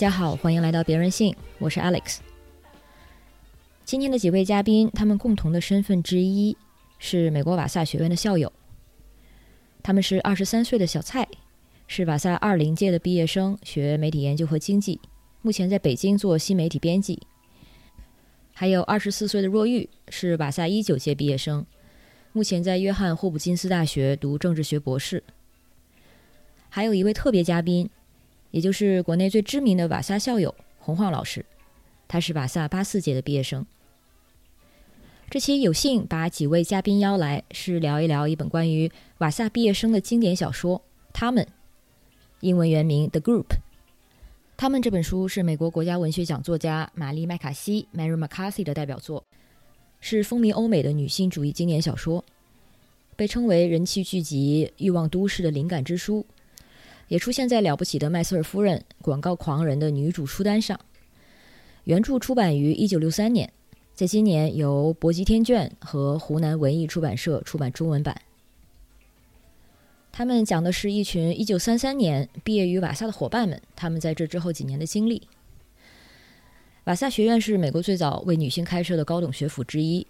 大家好，欢迎来到别人信，我是 Alex。今天的几位嘉宾，他们共同的身份之一是美国瓦萨学院的校友。他们是二十三岁的小蔡，是瓦萨二零届的毕业生，学媒体研究和经济，目前在北京做新媒体编辑。还有二十四岁的若玉，是瓦萨一九届毕业生，目前在约翰霍普金斯大学读政治学博士。还有一位特别嘉宾，也就是国内最知名的瓦萨校友洪晃老师，他是瓦萨八四届的毕业生。这期有幸把几位嘉宾邀来，是聊一聊一本关于瓦萨毕业生的经典小说《他们》，英文原名《The Group》。他们这本书是美国国家文学奖作家玛丽麦卡锡 （Mary McCarthy） 的代表作，是风靡欧美的女性主义经典小说，被称为人气剧集《欲望都市》的灵感之书，也出现在《了不起的麦瑟尔夫人》《广告狂人》的女主书单上。原著出版于一九六三年。在今年，由博吉天卷和湖南文艺出版社出版中文版。他们讲的是一群1933年毕业于瓦萨的伙伴们，他们在这之后几年的经历。瓦萨学院是美国最早为女性开设的高等学府之一，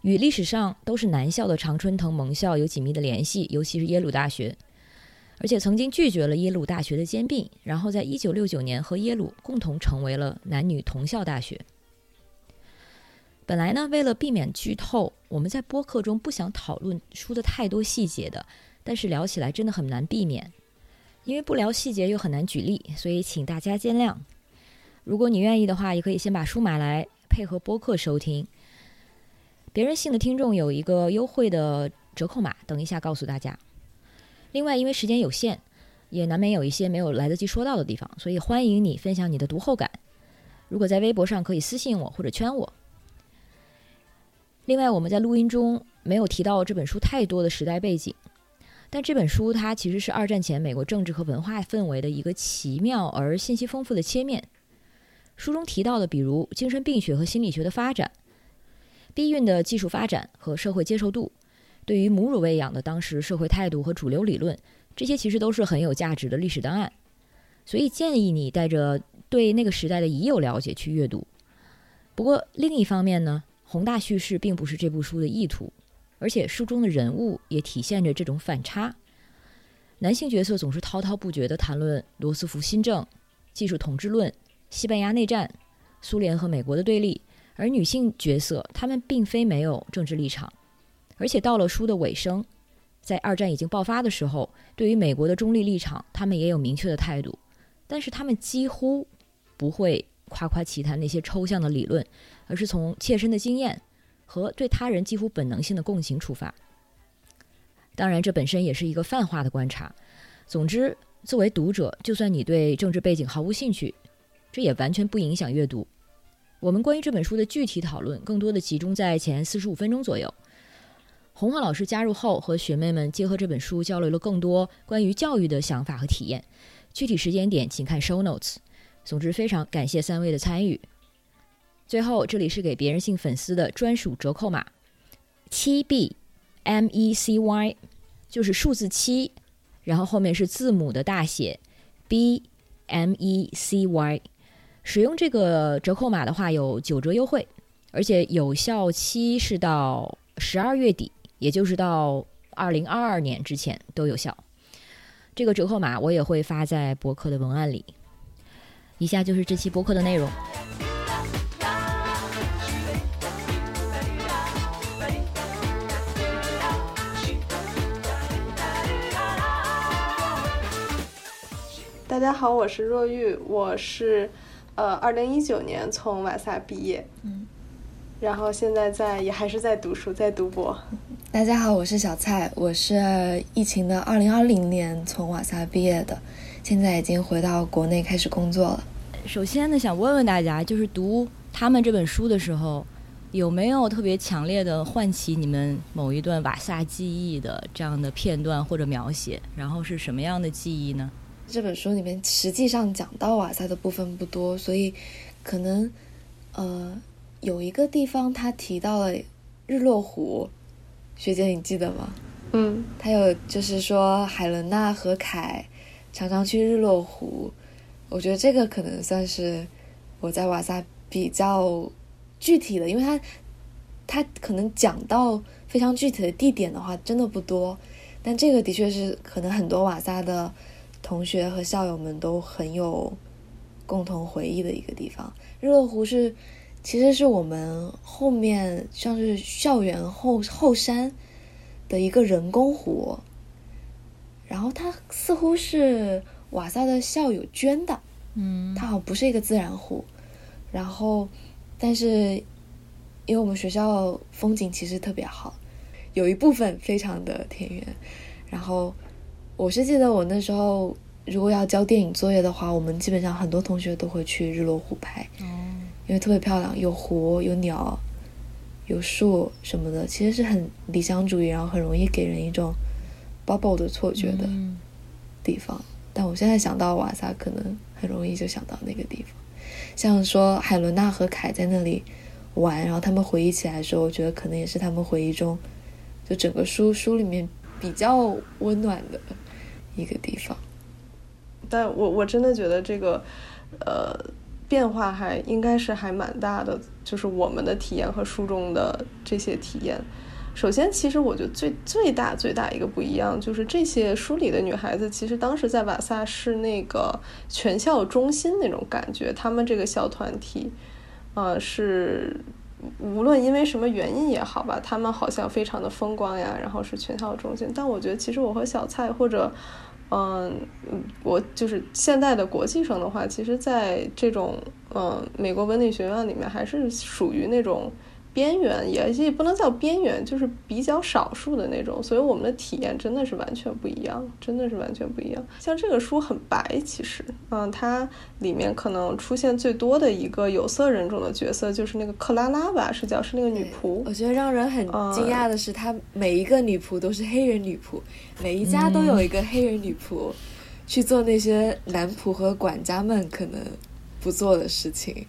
与历史上都是男校的常春藤盟校有紧密的联系，尤其是耶鲁大学，而且曾经拒绝了耶鲁大学的兼并，然后在1969年和耶鲁共同成为了男女同校大学。本来呢，为了避免剧透，我们在播客中不想讨论书的太多细节的，但是聊起来真的很难避免，因为不聊细节又很难举例，所以请大家见谅。如果你愿意的话，也可以先把书买来配合播客收听。别人信的听众有一个优惠的折扣码，等一下告诉大家。另外，因为时间有限，也难免有一些没有来得及说到的地方，所以欢迎你分享你的读后感。如果在微博上可以私信我或者圈我。另外，我们在录音中没有提到这本书太多的时代背景，但这本书它其实是二战前美国政治和文化氛围的一个奇妙而信息丰富的切面。书中提到的，比如精神病学和心理学的发展，避孕的技术发展和社会接受度，对于母乳喂养的当时社会态度和主流理论，这些其实都是很有价值的历史档案。所以建议你带着对那个时代的已有了解去阅读。不过另一方面呢？宏大叙事并不是这部书的意图，而且书中的人物也体现着这种反差。男性角色总是滔滔不绝地谈论罗斯福新政、技术统治论、西班牙内战、苏联和美国的对立，而女性角色她们并非没有政治立场，而且到了书的尾声，在二战已经爆发的时候，对于美国的中立立场，他们也有明确的态度，但是他们几乎不会夸夸其谈那些抽象的理论。而是从切身的经验和对他人几乎本能性的共情出发。当然，这本身也是一个泛化的观察。总之，作为读者，就算你对政治背景毫无兴趣，这也完全不影响阅读。我们关于这本书的具体讨论，更多的集中在前四十五分钟左右。洪浩老师加入后，和学妹们结合这本书，交流了更多关于教育的想法和体验。具体时间点，请看 show notes。总之，非常感谢三位的参与。最后，这里是给别人信粉丝的专属折扣码，七 B M E C Y，就是数字七，然后后面是字母的大写 B M E C Y。使用这个折扣码的话，有九折优惠，而且有效期是到十二月底，也就是到二零二二年之前都有效。这个折扣码我也会发在博客的文案里。以下就是这期博客的内容。大家好，我是若玉，我是呃，二零一九年从瓦萨毕业，嗯，然后现在在也还是在读书，在读博。大家好，我是小蔡，我是疫情的二零二零年从瓦萨毕业的，现在已经回到国内开始工作了。首先呢，想问问大家，就是读他们这本书的时候，有没有特别强烈的唤起你们某一段瓦萨记忆的这样的片段或者描写？然后是什么样的记忆呢？这本书里面实际上讲到瓦萨的部分不多，所以可能呃有一个地方他提到了日落湖，学姐你记得吗？嗯，他有就是说海伦娜和凯常常去日落湖我觉得这个可能算是我在瓦萨比较具体的，因为他他可能讲到非常具体的地点的话，真的不多。但这个的确是可能很多瓦萨的同学和校友们都很有共同回忆的一个地方。日落湖是其实是我们后面像是校园后后山的一个人工湖，然后它似乎是瓦萨的校友捐的，嗯，它好像不是一个自然湖。然后，但是因为我们学校风景其实特别好。有一部分非常的田园，然后我是记得我那时候如果要交电影作业的话，我们基本上很多同学都会去日落湖拍，哦，因为特别漂亮，有湖有鸟有树什么的，其实是很理想主义，然后很容易给人一种 bubble 的错觉的地方。但我现在想到瓦萨，可能很容易就想到那个地方，像说海伦娜和凯在那里玩，然后他们回忆起来的时候，我觉得可能也是他们回忆中。就整个书书里面比较温暖的一个地方，但我我真的觉得这个呃变化还应该是还蛮大的，就是我们的体验和书中的这些体验。首先，其实我觉得最最大最大一个不一样，就是这些书里的女孩子，其实当时在瓦萨是那个全校中心那种感觉，她们这个小团体，呃是。无论因为什么原因也好吧，他们好像非常的风光呀，然后是全校中心。但我觉得其实我和小蔡或者，嗯，我就是现在的国际生的话，其实在这种嗯美国文理学院里面还是属于那种。边缘也也不能叫边缘，就是比较少数的那种，所以我们的体验真的是完全不一样，真的是完全不一样。像这个书很白，其实，嗯，它里面可能出现最多的一个有色人种的角色就是那个克拉拉吧，是叫是那个女仆。我觉得让人很惊讶的是，她每一个女仆都是黑人女仆，每一家都有一个黑人女仆去做那些男仆和管家们可能不做的事情，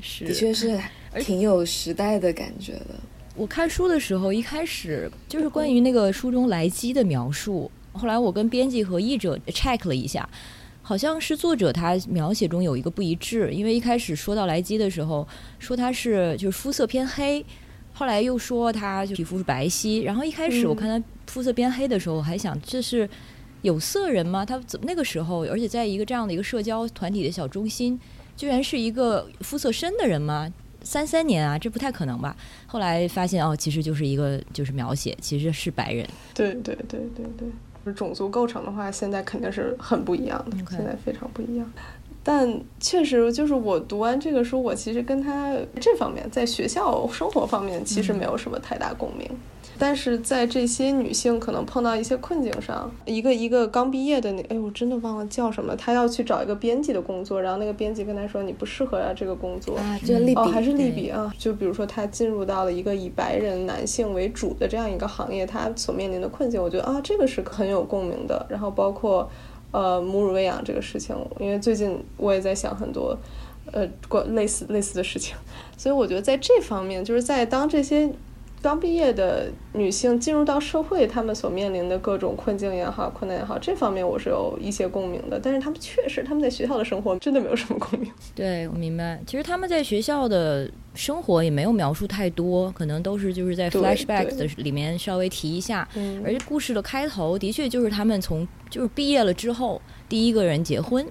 是，的确是。挺有时代的感觉的。我看书的时候，一开始就是关于那个书中莱基的描述。后来我跟编辑和译者 check 了一下，好像是作者他描写中有一个不一致。因为一开始说到莱基的时候，说他是就是肤色偏黑，后来又说他就皮肤是白皙。然后一开始我看他肤色偏黑的时候，我还想这是有色人吗？他怎么那个时候，而且在一个这样的一个社交团体的小中心，居然是一个肤色深的人吗？三三年啊，这不太可能吧？后来发现哦，其实就是一个就是描写，其实是白人。对对对对对，种族构成的话，现在肯定是很不一样的，现在非常不一样。但确实，就是我读完这个书，我其实跟他这方面在学校生活方面其实没有什么太大共鸣。但是在这些女性可能碰到一些困境上，一个一个刚毕业的那，哎，我真的忘了叫什么，她要去找一个编辑的工作，然后那个编辑跟她说你不适合啊这个工作啊，就利比哦还是利比啊，就比如说她进入到了一个以白人男性为主的这样一个行业，她所面临的困境，我觉得啊这个是很有共鸣的。然后包括呃母乳喂养这个事情，因为最近我也在想很多呃关类似类似的事情，所以我觉得在这方面，就是在当这些。刚毕业的女性进入到社会，她们所面临的各种困境也好、困难也好，这方面我是有一些共鸣的。但是她们确实，她们在学校的生活真的没有什么共鸣。对，我明白。其实他们在学校的生活也没有描述太多，可能都是就是在 flashback 的里面稍微提一下。嗯。而且故事的开头的确就是他们从就是毕业了之后第一个人结婚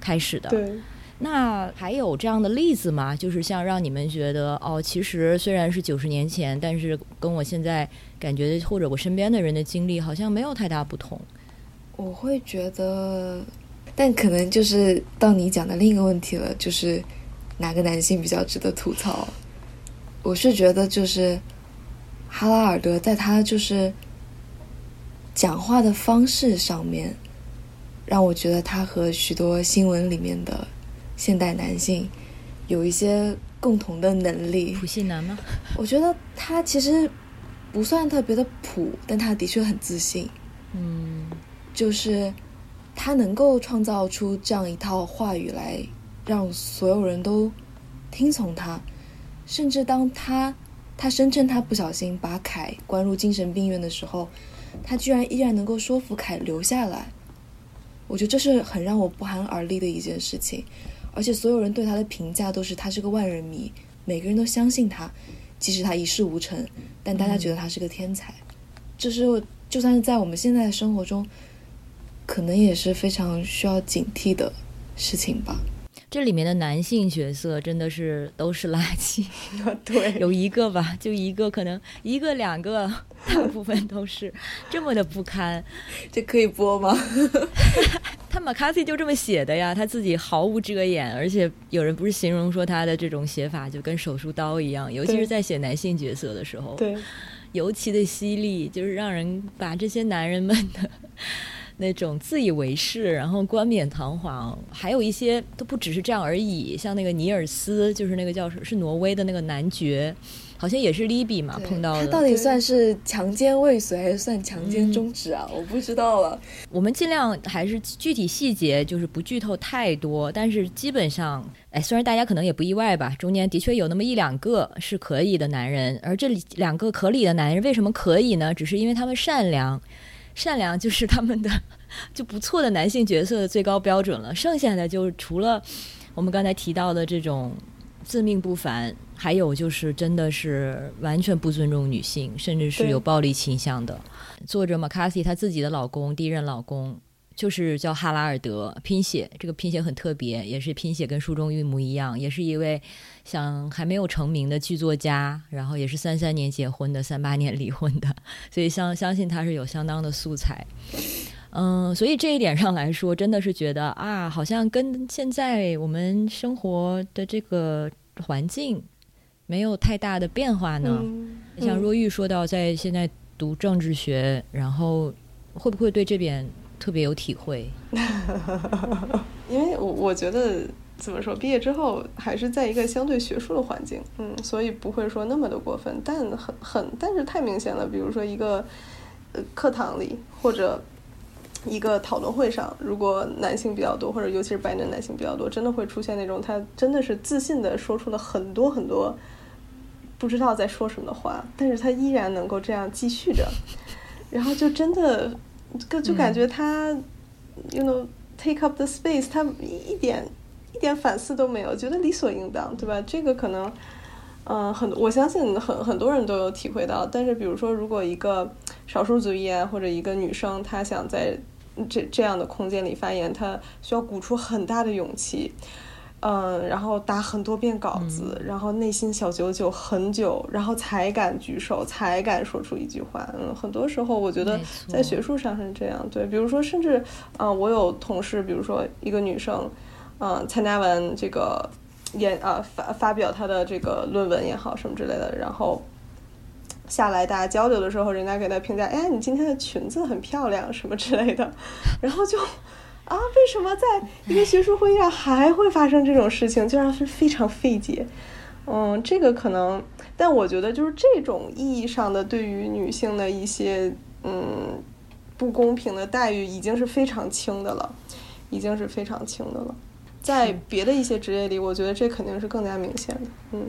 开始的。对。那还有这样的例子吗？就是像让你们觉得哦，其实虽然是九十年前，但是跟我现在感觉或者我身边的人的经历好像没有太大不同。我会觉得，但可能就是到你讲的另一个问题了，就是哪个男性比较值得吐槽？我是觉得就是哈拉尔德在他就是讲话的方式上面，让我觉得他和许多新闻里面的。现代男性有一些共同的能力，普信男吗？我觉得他其实不算特别的普，但他的确很自信。嗯，就是他能够创造出这样一套话语来，让所有人都听从他。甚至当他他声称他不小心把凯关入精神病院的时候，他居然依然能够说服凯留下来。我觉得这是很让我不寒而栗的一件事情，而且所有人对他的评价都是他是个万人迷，每个人都相信他，即使他一事无成，但大家觉得他是个天才，这是就算是在我们现在的生活中，可能也是非常需要警惕的事情吧。这里面的男性角色真的是都是垃圾，对，有一个吧，就一个，可能一个两个，大部分都是这么的不堪。这可以播吗？他马卡西就这么写的呀，他自己毫无遮掩，而且有人不是形容说他的这种写法就跟手术刀一样，尤其是在写男性角色的时候，对，尤其的犀利，就是让人把这些男人们的。那种自以为是，然后冠冕堂皇，还有一些都不只是这样而已。像那个尼尔斯，就是那个叫是挪威的那个男爵，好像也是利比嘛碰到的。他到底算是强奸未遂还是算强奸终止啊？我不知道了。我们尽量还是具体细节就是不剧透太多，但是基本上，哎，虽然大家可能也不意外吧，中间的确有那么一两个是可以的男人，而这两个可以的男人为什么可以呢？只是因为他们善良。善良就是他们的 就不错的男性角色的最高标准了。剩下的就是除了我们刚才提到的这种自命不凡，还有就是真的是完全不尊重女性，甚至是有暴力倾向的。作者 McCarthy 他自己的老公，第一任老公。就是叫哈拉尔德，拼写这个拼写很特别，也是拼写跟书中一模一样，也是一位想还没有成名的剧作家，然后也是三三年结婚的，三八年离婚的，所以相相信他是有相当的素材，嗯，所以这一点上来说，真的是觉得啊，好像跟现在我们生活的这个环境没有太大的变化呢。像若玉说到，在现在读政治学，然后会不会对这边？特别有体会，因为我我觉得怎么说，毕业之后还是在一个相对学术的环境，嗯，所以不会说那么的过分，但很很，但是太明显了。比如说一个呃课堂里或者一个讨论会上，如果男性比较多，或者尤其是白人男性比较多，真的会出现那种他真的是自信的说出了很多很多不知道在说什么的话，但是他依然能够这样继续着，然后就真的。就就感觉他，you know take up the space，他一点一点反思都没有，觉得理所应当，对吧？这个可能，嗯，很我相信很很多人都有体会到。但是，比如说，如果一个少数族裔啊，或者一个女生，她想在这这样的空间里发言，她需要鼓出很大的勇气。嗯，然后打很多遍稿子，然后内心小九九很久，然后才敢举手，才敢说出一句话。嗯，很多时候我觉得在学术上是这样。对，比如说，甚至啊，我有同事，比如说一个女生，嗯，参加完这个演啊发发表她的这个论文也好什么之类的，然后下来大家交流的时候，人家给她评价，哎，你今天的裙子很漂亮什么之类的，然后就。啊，为什么在一个学术会议上还会发生这种事情，就让人非常费解。嗯，这个可能，但我觉得就是这种意义上的对于女性的一些嗯不公平的待遇，已经是非常轻的了，已经是非常轻的了。在别的一些职业里，我觉得这肯定是更加明显的。嗯。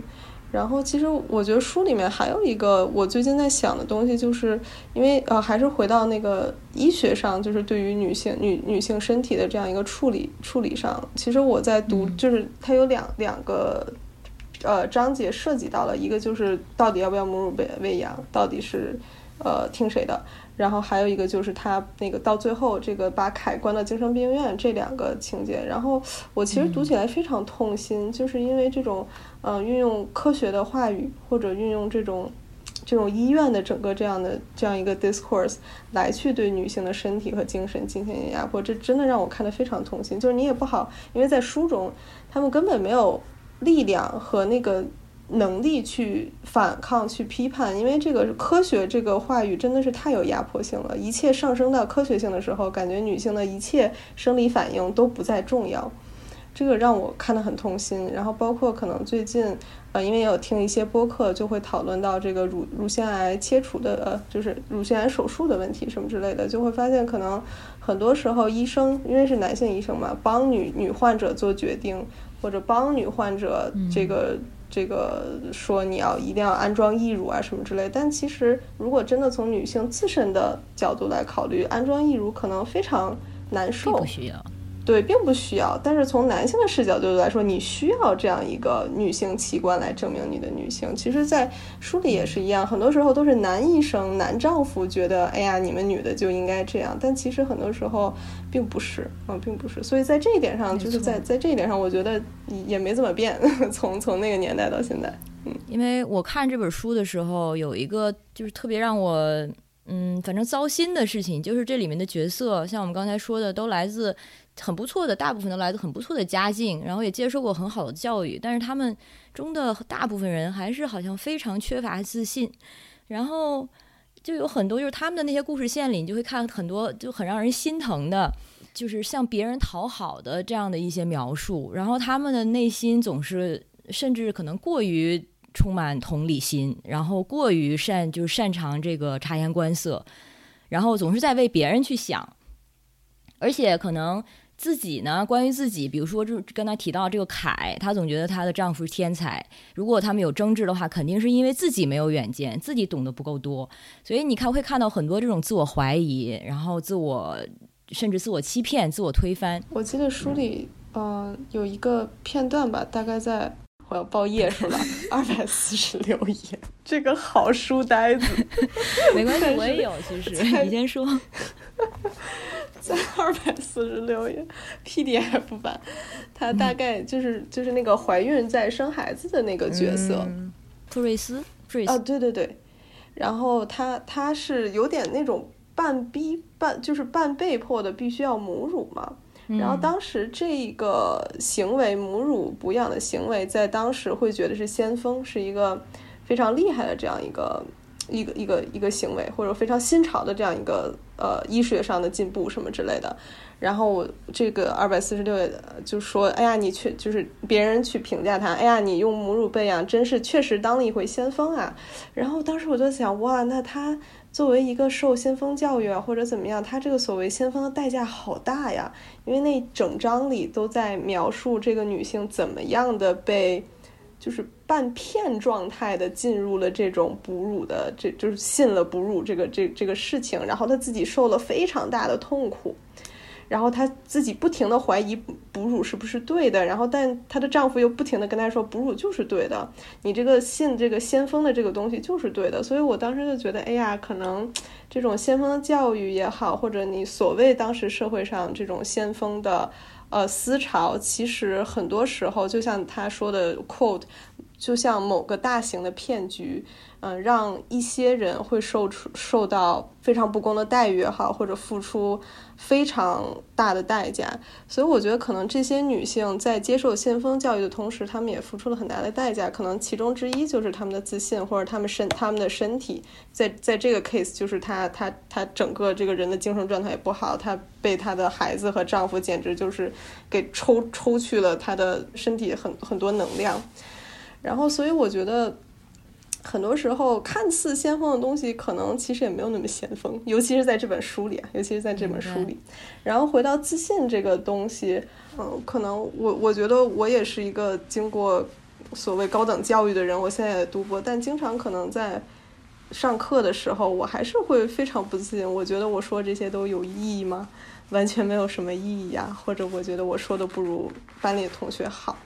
然后，其实我觉得书里面还有一个我最近在想的东西，就是因为呃，还是回到那个医学上，就是对于女性女女性身体的这样一个处理处理上。其实我在读，就是它有两两个呃章节涉及到了，一个就是到底要不要母乳喂喂养，到底是呃听谁的。然后还有一个就是他那个到最后这个把凯关到精神病院这两个情节，然后我其实读起来非常痛心，就是因为这种嗯运用科学的话语或者运用这种这种医院的整个这样的这样一个 discourse 来去对女性的身体和精神进行压迫，这真的让我看得非常痛心。就是你也不好，因为在书中他们根本没有力量和那个。能力去反抗、去批判，因为这个科学这个话语真的是太有压迫性了。一切上升到科学性的时候，感觉女性的一切生理反应都不再重要，这个让我看得很痛心。然后包括可能最近，呃，因为有听一些播客，就会讨论到这个乳乳腺癌切除的，呃，就是乳腺癌手术的问题什么之类的，就会发现可能很多时候医生因为是男性医生嘛，帮女女患者做决定，或者帮女患者这个。这个说你要一定要安装义乳啊什么之类，但其实如果真的从女性自身的角度来考虑，安装义乳可能非常难受，不需要。对，并不需要。但是从男性的视角角度来说，你需要这样一个女性器官来证明你的女性。其实，在书里也是一样，很多时候都是男医生、男丈夫觉得，哎呀，你们女的就应该这样。但其实很多时候并不是，啊，并不是。所以在这一点上，就是在在这一点上，我觉得也没怎么变，从从那个年代到现在。嗯，因为我看这本书的时候，有一个就是特别让我。嗯，反正糟心的事情就是这里面的角色，像我们刚才说的，都来自很不错的，大部分都来自很不错的家境，然后也接受过很好的教育，但是他们中的大部分人还是好像非常缺乏自信，然后就有很多就是他们的那些故事线里，你就会看很多就很让人心疼的，就是向别人讨好的这样的一些描述，然后他们的内心总是甚至可能过于。充满同理心，然后过于擅就是擅长这个察言观色，然后总是在为别人去想，而且可能自己呢，关于自己，比如说就跟他提到这个凯，她总觉得她的丈夫是天才。如果他们有争执的话，肯定是因为自己没有远见，自己懂得不够多。所以你看会看到很多这种自我怀疑，然后自我甚至自我欺骗、自我推翻。我记得书里嗯有一个片段吧，大概在。我要报页数了，二百四十六页，这个好书呆子。没关系，我也有。其实你先说，在二百四十六页 PDF 版，它大概就是就是那个怀孕在生孩子的那个角色，特瑞斯。啊，对对对。然后他他是有点那种半逼半就是半被迫的，必须要母乳嘛。然后当时这个行为母乳补养的行为，在当时会觉得是先锋，是一个非常厉害的这样一个一个一个一个行为，或者非常新潮的这样一个呃医学上的进步什么之类的。然后我这个二百四十六就说：“哎呀，你去就是别人去评价他，哎呀，你用母乳喂养真是确实当了一回先锋啊。”然后当时我就想，哇，那他。作为一个受先锋教育啊，或者怎么样，他这个所谓先锋的代价好大呀！因为那整章里都在描述这个女性怎么样的被，就是半骗状态的进入了这种哺乳的，这就是信了哺乳这个这这个事情，然后她自己受了非常大的痛苦。然后她自己不停的怀疑哺乳是不是对的，然后但她的丈夫又不停的跟她说哺乳就是对的，你这个信这个先锋的这个东西就是对的，所以我当时就觉得，哎呀，可能这种先锋的教育也好，或者你所谓当时社会上这种先锋的呃思潮，其实很多时候就像她说的 quote，就像某个大型的骗局。嗯，让一些人会受出受到非常不公的待遇也好，或者付出非常大的代价。所以我觉得，可能这些女性在接受先锋教育的同时，她们也付出了很大的代价。可能其中之一就是她们的自信，或者她们身她们的身体。在在这个 case，就是她她她整个这个人的精神状态也不好，她被她的孩子和丈夫简直就是给抽抽去了她的身体很很多能量。然后，所以我觉得。很多时候，看似先锋的东西，可能其实也没有那么先锋，尤其是在这本书里啊，尤其是在这本书里。然后回到自信这个东西，嗯，可能我我觉得我也是一个经过所谓高等教育的人，我现在也读博，但经常可能在上课的时候，我还是会非常不自信。我觉得我说这些都有意义吗？完全没有什么意义呀，或者我觉得我说的不如班里的同学好。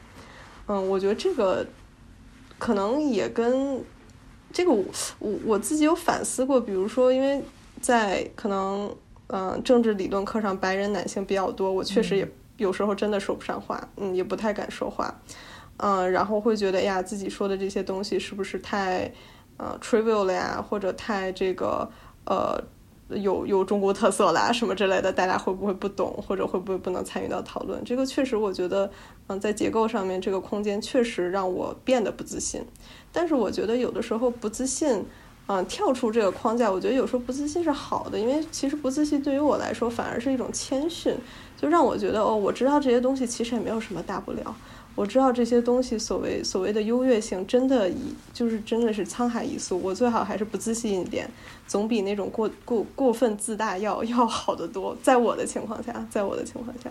嗯，我觉得这个可能也跟。这个我我我自己有反思过，比如说，因为在可能嗯政治理论课上，白人男性比较多，我确实也有时候真的说不上话，嗯，也不太敢说话，嗯，然后会觉得呀，自己说的这些东西是不是太呃 trivial 了呀，或者太这个呃。有有中国特色啦什么之类的，大家会不会不懂，或者会不会不能参与到讨论？这个确实，我觉得，嗯，在结构上面，这个空间确实让我变得不自信。但是我觉得有的时候不自信，嗯，跳出这个框架，我觉得有时候不自信是好的，因为其实不自信对于我来说反而是一种谦逊，就让我觉得哦，我知道这些东西其实也没有什么大不了。我知道这些东西所谓所谓的优越性，真的以就是真的是沧海一粟。我最好还是不自信一点，总比那种过过过分自大要要好得多。在我的情况下，在我的情况下，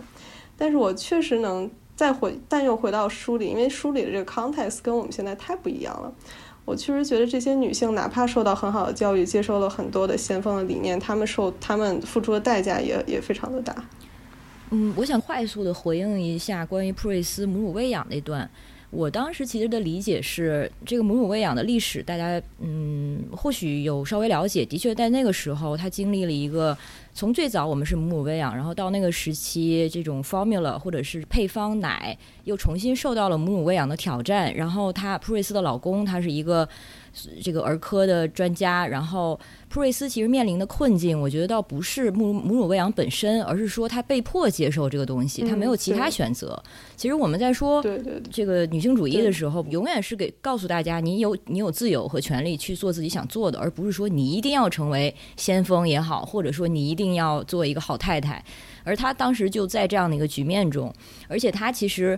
但是我确实能再回，但又回到书里，因为书里的这个 context 跟我们现在太不一样了。我确实觉得这些女性，哪怕受到很好的教育，接受了很多的先锋的理念，她们受她们付出的代价也也非常的大。嗯，我想快速的回应一下关于普瑞斯母乳喂养那段。我当时其实的理解是，这个母乳喂养的历史，大家嗯或许有稍微了解。的确，在那个时候，她经历了一个从最早我们是母乳喂养，然后到那个时期，这种 formula 或者是配方奶又重新受到了母乳喂养的挑战。然后，她普瑞斯的老公，他是一个这个儿科的专家，然后。普瑞斯其实面临的困境，我觉得倒不是母母乳喂养本身，而是说他被迫接受这个东西，他没有其他选择。其实我们在说这个女性主义的时候，永远是给告诉大家，你有你有自由和权利去做自己想做的，而不是说你一定要成为先锋也好，或者说你一定要做一个好太太。而她当时就在这样的一个局面中，而且她其实。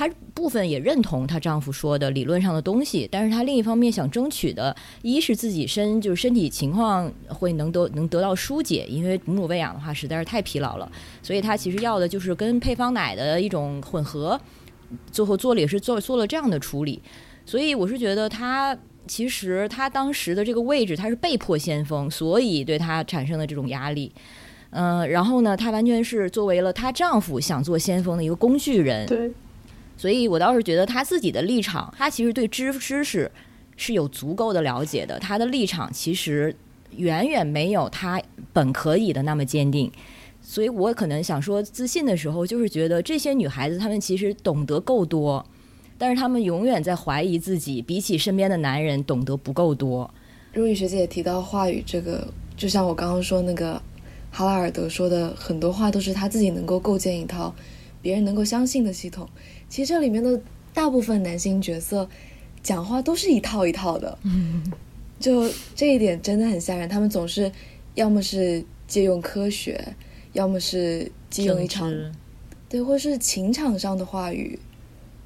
她部分也认同她丈夫说的理论上的东西，但是她另一方面想争取的，一是自己身就是身体情况会能得能得到疏解，因为母乳喂养的话实在是太疲劳了，所以她其实要的就是跟配方奶的一种混合，最后做了也是做做了这样的处理，所以我是觉得她其实她当时的这个位置，她是被迫先锋，所以对她产生的这种压力，嗯，然后呢，她完全是作为了她丈夫想做先锋的一个工具人，对。所以我倒是觉得他自己的立场，他其实对知知识是有足够的了解的。他的立场其实远远没有他本可以的那么坚定。所以我可能想说，自信的时候，就是觉得这些女孩子她们其实懂得够多，但是她们永远在怀疑自己，比起身边的男人懂得不够多。如雨学姐提到话语这个，就像我刚刚说那个哈拉尔德说的很多话，都是他自己能够构建一套别人能够相信的系统。其实这里面的大部分男性角色讲话都是一套一套的，就这一点真的很吓人。他们总是要么是借用科学，要么是借用一场对，或是情场上的话语，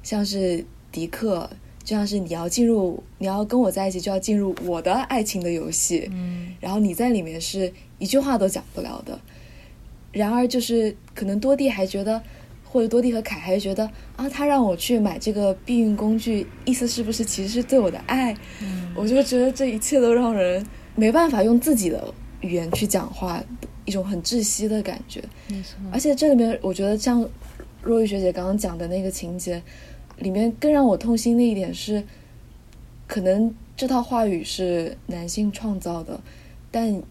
像是迪克，就像是你要进入，你要跟我在一起，就要进入我的爱情的游戏。嗯，然后你在里面是一句话都讲不了的。然而，就是可能多蒂还觉得。或者多蒂和凯还觉得啊，他让我去买这个避孕工具，意思是不是其实是对我的爱？我就觉得这一切都让人没办法用自己的语言去讲话，一种很窒息的感觉。没错。而且这里面，我觉得像若玉学姐刚刚讲的那个情节，里面更让我痛心的一点是，可能这套话语是男性创造的，但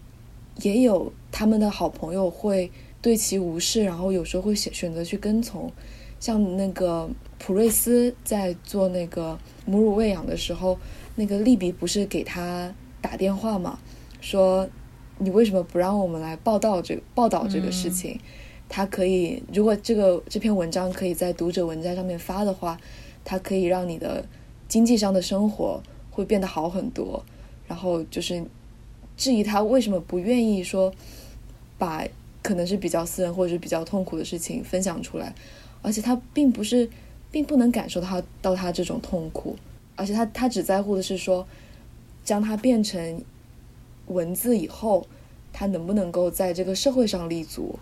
也有他们的好朋友会。对其无视，然后有时候会选选择去跟从，像那个普瑞斯在做那个母乳喂养的时候，那个利比不是给他打电话嘛，说你为什么不让我们来报道这个报道这个事情？他可以，如果这个这篇文章可以在读者文摘上面发的话，它可以让你的经济上的生活会变得好很多。然后就是质疑他为什么不愿意说把。可能是比较私人或者是比较痛苦的事情分享出来，而且他并不是，并不能感受到他到他这种痛苦，而且他他只在乎的是说，将它变成文字以后，他能不能够在这个社会上立足，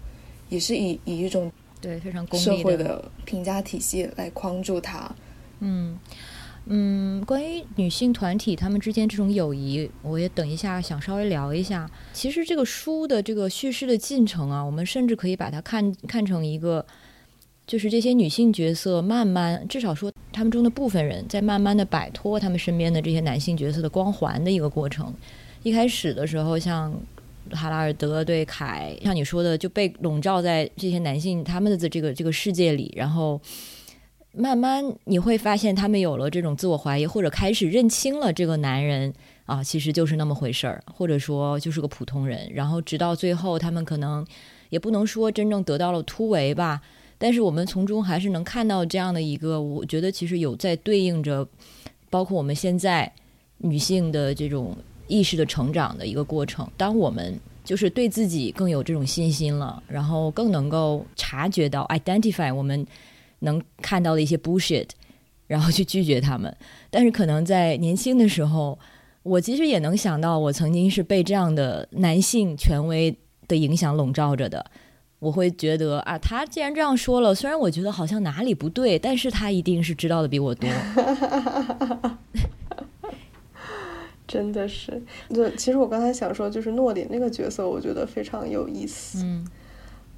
也是以以一种对非常社会的评价体系来框住他，嗯。嗯，关于女性团体她们之间这种友谊，我也等一下想稍微聊一下。其实这个书的这个叙事的进程啊，我们甚至可以把它看看成一个，就是这些女性角色慢慢，至少说她们中的部分人在慢慢的摆脱她们身边的这些男性角色的光环的一个过程。一开始的时候，像哈拉尔德对凯，像你说的，就被笼罩在这些男性他们的这个这个世界里，然后。慢慢你会发现，他们有了这种自我怀疑，或者开始认清了这个男人啊，其实就是那么回事儿，或者说就是个普通人。然后直到最后，他们可能也不能说真正得到了突围吧，但是我们从中还是能看到这样的一个，我觉得其实有在对应着，包括我们现在女性的这种意识的成长的一个过程。当我们就是对自己更有这种信心了，然后更能够察觉到 identify 我们。能看到的一些 bullshit，然后去拒绝他们。但是可能在年轻的时候，我其实也能想到，我曾经是被这样的男性权威的影响笼罩着的。我会觉得啊，他既然这样说了，虽然我觉得好像哪里不对，但是他一定是知道的比我多。真的是，就其实我刚才想说，就是诺点那个角色，我觉得非常有意思。嗯。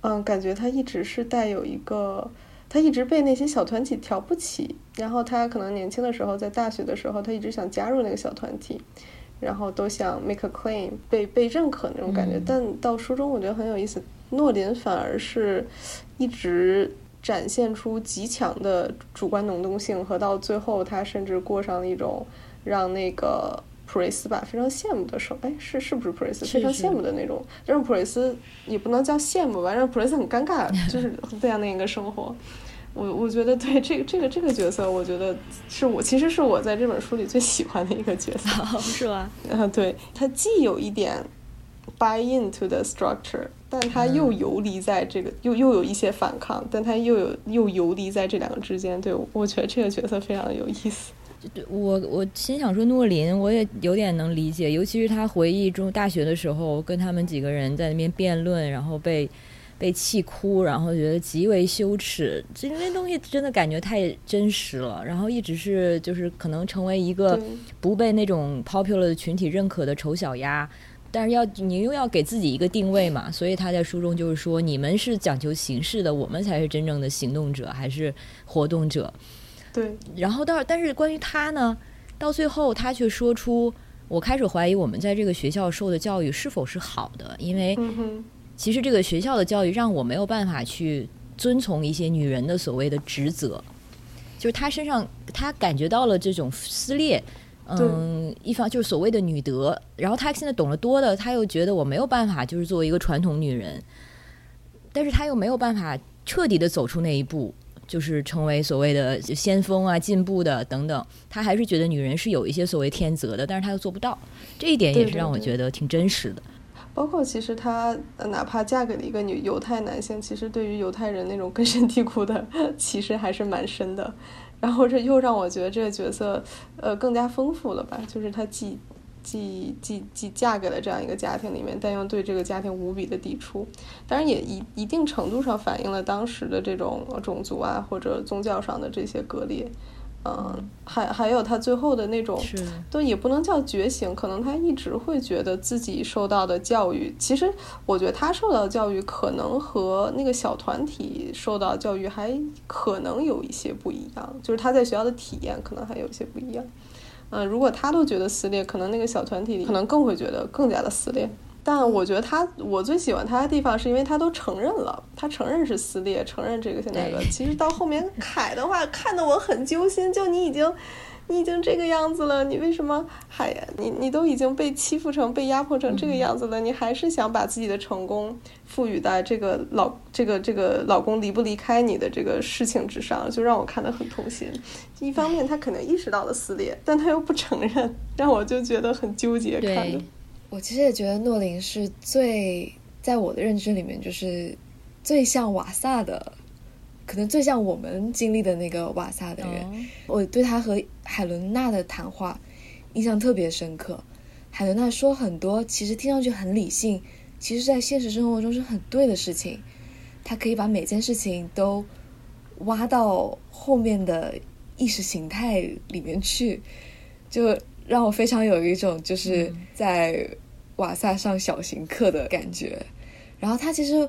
嗯，感觉他一直是带有一个，他一直被那些小团体挑不起。然后他可能年轻的时候，在大学的时候，他一直想加入那个小团体，然后都想 make a claim，被被认可那种感觉。但到书中，我觉得很有意思，诺林反而是一直展现出极强的主观能动性，和到最后，他甚至过上了一种让那个。普瑞斯吧，非常羡慕的时候，哎，是是不是普瑞斯？非常羡慕的那种，让普瑞斯也不能叫羡慕吧，让普瑞斯很尴尬，就是这样的一个生活。我我觉得对这个这个这个角色，我觉得是我其实是我在这本书里最喜欢的一个角色，是吧？啊，对他既有一点 buy into the structure，但他又游离在这个，又又有一些反抗，但他又有又游离在这两个之间。对，我觉得这个角色非常的有意思。我我心想说诺林，我也有点能理解，尤其是他回忆中大学的时候，跟他们几个人在那边辩论，然后被被气哭，然后觉得极为羞耻，这那东西真的感觉太真实了。然后一直是就是可能成为一个不被那种 popular 的群体认可的丑小鸭，但是要你又要给自己一个定位嘛，所以他在书中就是说，你们是讲求形式的，我们才是真正的行动者还是活动者。对，然后到但是关于他呢，到最后他却说出，我开始怀疑我们在这个学校受的教育是否是好的，因为其实这个学校的教育让我没有办法去遵从一些女人的所谓的职责，就是他身上他感觉到了这种撕裂，嗯，一方就是所谓的女德，然后他现在懂得多的，他又觉得我没有办法就是作为一个传统女人，但是他又没有办法彻底的走出那一步。就是成为所谓的先锋啊、进步的等等，他还是觉得女人是有一些所谓天择的，但是他又做不到，这一点也是让我觉得挺真实的。包括其实她哪怕嫁给了一个女犹太男性，其实对于犹太人那种根深蒂固的 歧视还是蛮深的。然后这又让我觉得这个角色呃更加丰富了吧，就是他既。既既既嫁给了这样一个家庭里面，但又对这个家庭无比的抵触，当然也一一定程度上反映了当时的这种种族啊或者宗教上的这些割裂，嗯，还还有他最后的那种，都也不能叫觉醒，可能他一直会觉得自己受到的教育，其实我觉得他受到教育可能和那个小团体受到教育还可能有一些不一样，就是他在学校的体验可能还有一些不一样。嗯，如果他都觉得撕裂，可能那个小团体里可能更会觉得更加的撕裂。但我觉得他，我最喜欢他的地方是因为他都承认了，他承认是撕裂，承认这个现在的。其实到后面 凯的话，看得我很揪心，就你已经。你已经这个样子了，你为什么还你你都已经被欺负成被压迫成这个样子了，你还是想把自己的成功赋予在这个老这个这个老公离不离开你的这个事情之上，就让我看得很痛心。一方面他可能意识到了撕裂，但他又不承认，让我就觉得很纠结。看的，我其实也觉得诺林是最在我的认知里面就是最像瓦萨的。可能最像我们经历的那个瓦萨的人，我对他和海伦娜的谈话印象特别深刻。海伦娜说很多，其实听上去很理性，其实在现实生活中是很对的事情。他可以把每件事情都挖到后面的意识形态里面去，就让我非常有一种就是在瓦萨上小型课的感觉。然后他其实。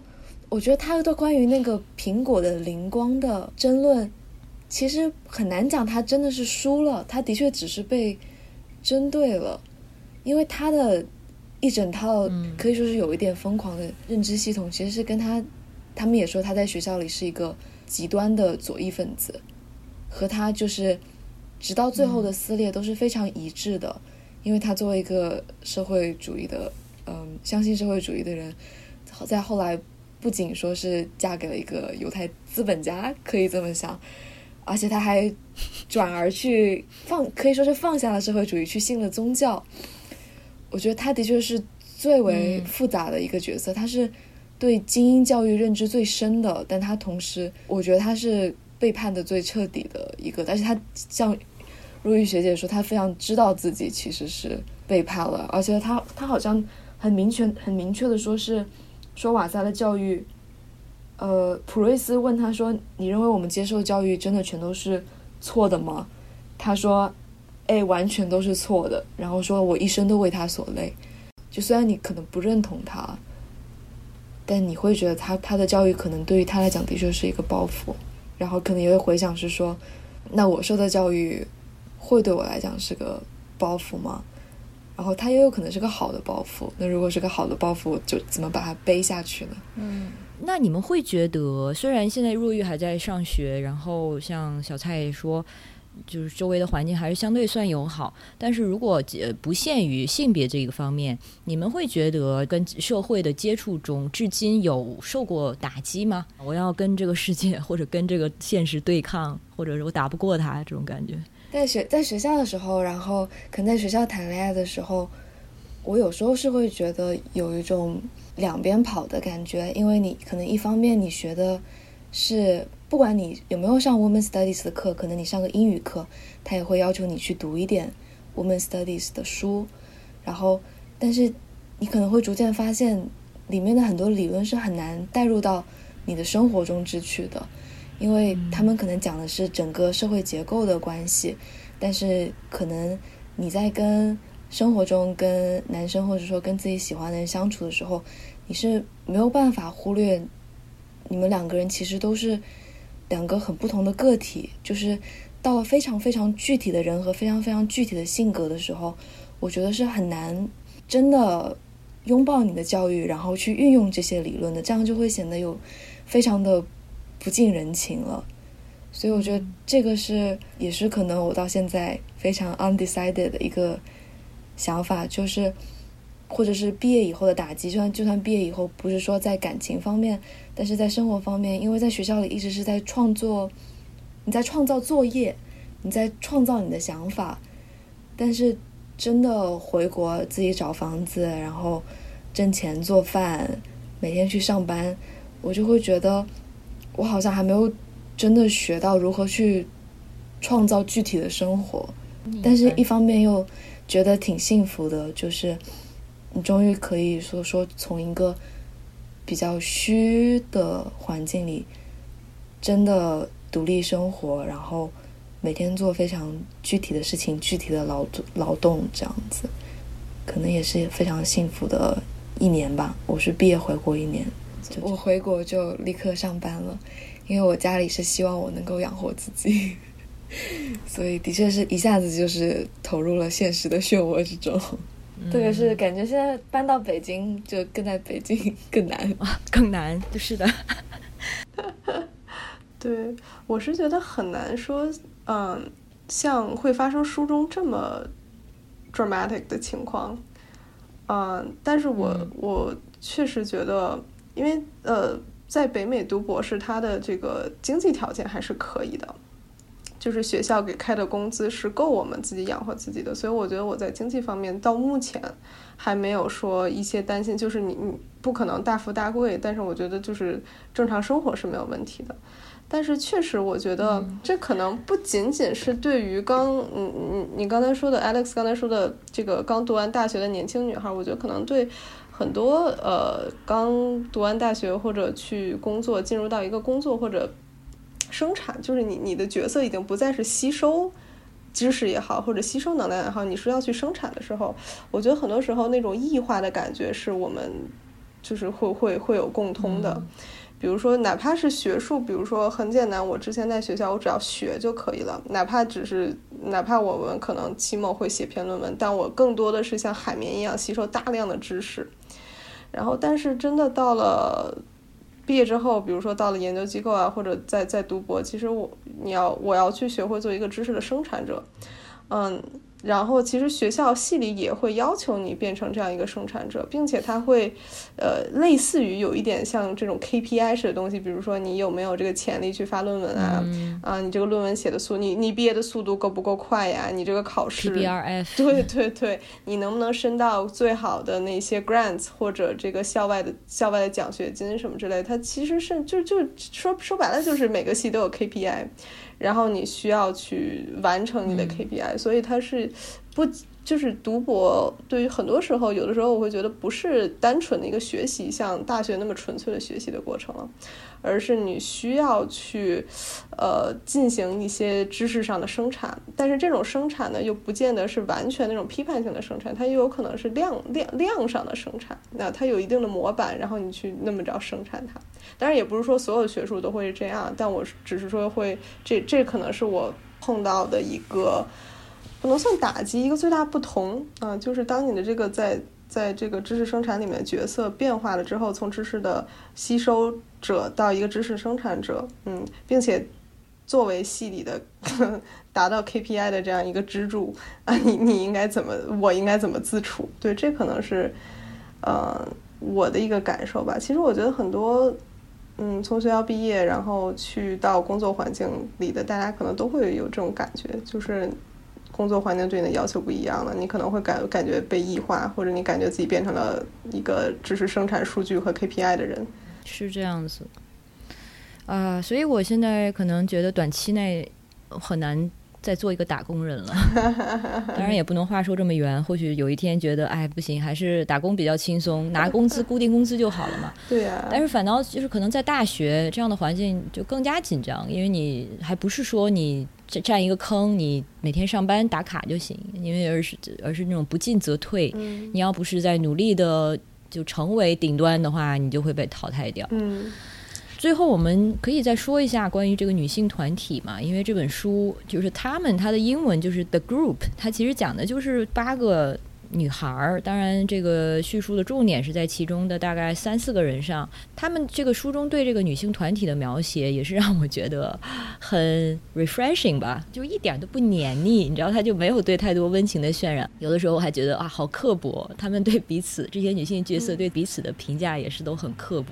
我觉得他对关于那个苹果的灵光的争论，其实很难讲他真的是输了，他的确只是被针对了，因为他的一整套可以说是有一点疯狂的认知系统，其实是跟他，他们也说他在学校里是一个极端的左翼分子，和他就是直到最后的撕裂都是非常一致的，因为他作为一个社会主义的，嗯，相信社会主义的人，在后来。不仅说是嫁给了一个犹太资本家，可以这么想，而且他还转而去放，可以说是放下了社会主义，去信了宗教。我觉得他的确是最为复杂的一个角色，他是对精英教育认知最深的，但他同时，我觉得他是背叛的最彻底的一个。但是他像如玉学姐说，他非常知道自己其实是背叛了，而且他他好像很明确、很明确的说是。说瓦萨的教育，呃，普瑞斯问他说：“你认为我们接受教育真的全都是错的吗？”他说：“哎，完全都是错的。”然后说：“我一生都为他所累。”就虽然你可能不认同他，但你会觉得他他的教育可能对于他来讲的确是一个包袱，然后可能也会回想是说，那我受的教育会对我来讲是个包袱吗？然后他也有可能是个好的包袱，那如果是个好的包袱，就怎么把它背下去呢？嗯，那你们会觉得，虽然现在若玉还在上学，然后像小蔡也说。就是周围的环境还是相对算友好，但是如果呃不限于性别这一个方面，你们会觉得跟社会的接触中，至今有受过打击吗？我要跟这个世界或者跟这个现实对抗，或者是我打不过他这种感觉。在学在学校的时候，然后可能在学校谈恋爱的时候，我有时候是会觉得有一种两边跑的感觉，因为你可能一方面你学的是。不管你有没有上 Women Studies 的课，可能你上个英语课，他也会要求你去读一点 Women Studies 的书。然后，但是你可能会逐渐发现，里面的很多理论是很难带入到你的生活中之去的，因为他们可能讲的是整个社会结构的关系，但是可能你在跟生活中跟男生或者说跟自己喜欢的人相处的时候，你是没有办法忽略你们两个人其实都是。两个很不同的个体，就是到了非常非常具体的人和非常非常具体的性格的时候，我觉得是很难真的拥抱你的教育，然后去运用这些理论的，这样就会显得有非常的不近人情了。所以我觉得这个是也是可能我到现在非常 undecided 的一个想法，就是。或者是毕业以后的打击，就算就算毕业以后不是说在感情方面，但是在生活方面，因为在学校里一直是在创作，你在创造作业，你在创造你的想法，但是真的回国自己找房子，然后挣钱做饭，每天去上班，我就会觉得我好像还没有真的学到如何去创造具体的生活，但是一方面又觉得挺幸福的，就是。你终于可以说说从一个比较虚的环境里，真的独立生活，然后每天做非常具体的事情、具体的劳劳动，这样子，可能也是非常幸福的一年吧。我是毕业回国一年，我回国就立刻上班了，因为我家里是希望我能够养活自己，所以的确是一下子就是投入了现实的漩涡之中。特别是感觉现在搬到北京，就更在北京更难啊，更难，就是的。对，我是觉得很难说，嗯，像会发生书中这么 dramatic 的情况，嗯，但是我我确实觉得，因为呃，在北美读博士，他的这个经济条件还是可以的。就是学校给开的工资是够我们自己养活自己的，所以我觉得我在经济方面到目前还没有说一些担心。就是你你不可能大富大贵，但是我觉得就是正常生活是没有问题的。但是确实，我觉得这可能不仅仅是对于刚嗯嗯你刚才说的 Alex 刚才说的这个刚读完大学的年轻女孩，我觉得可能对很多呃刚读完大学或者去工作进入到一个工作或者。生产就是你，你的角色已经不再是吸收知识也好，或者吸收能量也好，你是要去生产的时候，我觉得很多时候那种异化的感觉是我们就是会会会有共通的。比如说，哪怕是学术，比如说很简单，我之前在学校，我只要学就可以了，哪怕只是哪怕我们可能期末会写篇论文，但我更多的是像海绵一样吸收大量的知识。然后，但是真的到了。毕业之后，比如说到了研究机构啊，或者在在读博，其实我你要我要去学会做一个知识的生产者，嗯。然后，其实学校系里也会要求你变成这样一个生产者，并且他会，呃，类似于有一点像这种 KPI 式的东西，比如说你有没有这个潜力去发论文啊，啊，你这个论文写的速，你你毕业的速度够不够快呀？你这个考试，对对对，你能不能申到最好的那些 grants 或者这个校外的校外的奖学金什么之类？它其实是就就说说白了就是每个系都有 KPI。然后你需要去完成你的 KPI，所以它是不就是读博，对于很多时候，有的时候我会觉得不是单纯的一个学习，像大学那么纯粹的学习的过程了，而是你需要去，呃，进行一些知识上的生产。但是这种生产呢，又不见得是完全那种批判性的生产，它又有可能是量量量上的生产。那它有一定的模板，然后你去那么着生产它。当然，也不是说所有学术都会是这样，但我只是说会，这这可能是我碰到的一个。可能算打击一个最大不同啊，就是当你的这个在在这个知识生产里面角色变化了之后，从知识的吸收者到一个知识生产者，嗯，并且作为系里的 达到 KPI 的这样一个支柱啊，你你应该怎么，我应该怎么自处？对，这可能是呃我的一个感受吧。其实我觉得很多嗯从学校毕业然后去到工作环境里的大家，可能都会有这种感觉，就是。工作环境对你的要求不一样了，你可能会感感觉被异化，或者你感觉自己变成了一个只是生产数据和 KPI 的人，是这样子。啊，所以我现在可能觉得短期内很难再做一个打工人了。当然也不能话说这么圆，或许有一天觉得哎不行，还是打工比较轻松，拿工资固定工资就好了嘛。对呀。但是反倒就是可能在大学这样的环境就更加紧张，因为你还不是说你。占占一个坑，你每天上班打卡就行，因为而是而是那种不进则退。你要不是在努力的就成为顶端的话，你就会被淘汰掉。嗯，最后我们可以再说一下关于这个女性团体嘛，因为这本书就是他们，它的英文就是 The Group，它其实讲的就是八个。女孩儿，当然，这个叙述的重点是在其中的大概三四个人上。他们这个书中对这个女性团体的描写，也是让我觉得很 refreshing 吧，就一点都不黏腻。你知道，他就没有对太多温情的渲染。有的时候我还觉得啊，好刻薄。他们对彼此这些女性角色对彼此的评价也是都很刻薄。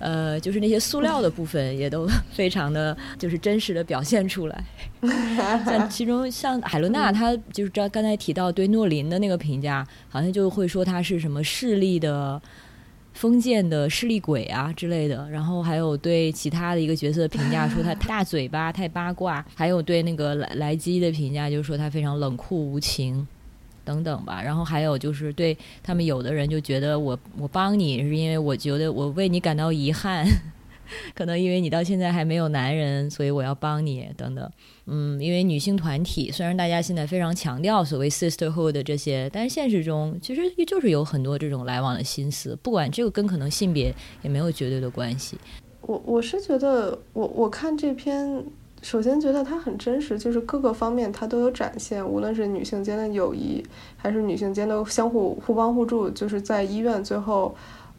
呃，就是那些塑料的部分也都非常的就是真实的表现出来。像其中像海伦娜，她就是刚刚才提到对诺林的那个评价，好像就会说他是什么势力的封建的势利鬼啊之类的。然后还有对其他的一个角色的评价，说他大嘴巴、太八卦。还有对那个莱莱基的评价，就是说他非常冷酷无情。等等吧，然后还有就是对他们有的人就觉得我我帮你是因为我觉得我为你感到遗憾，可能因为你到现在还没有男人，所以我要帮你等等。嗯，因为女性团体虽然大家现在非常强调所谓 sisterhood 的这些，但是现实中其实就是有很多这种来往的心思，不管这个跟可能性别也没有绝对的关系。我我是觉得我我看这篇。首先觉得它很真实，就是各个方面它都有展现，无论是女性间的友谊，还是女性间的相互互帮互助，就是在医院最后，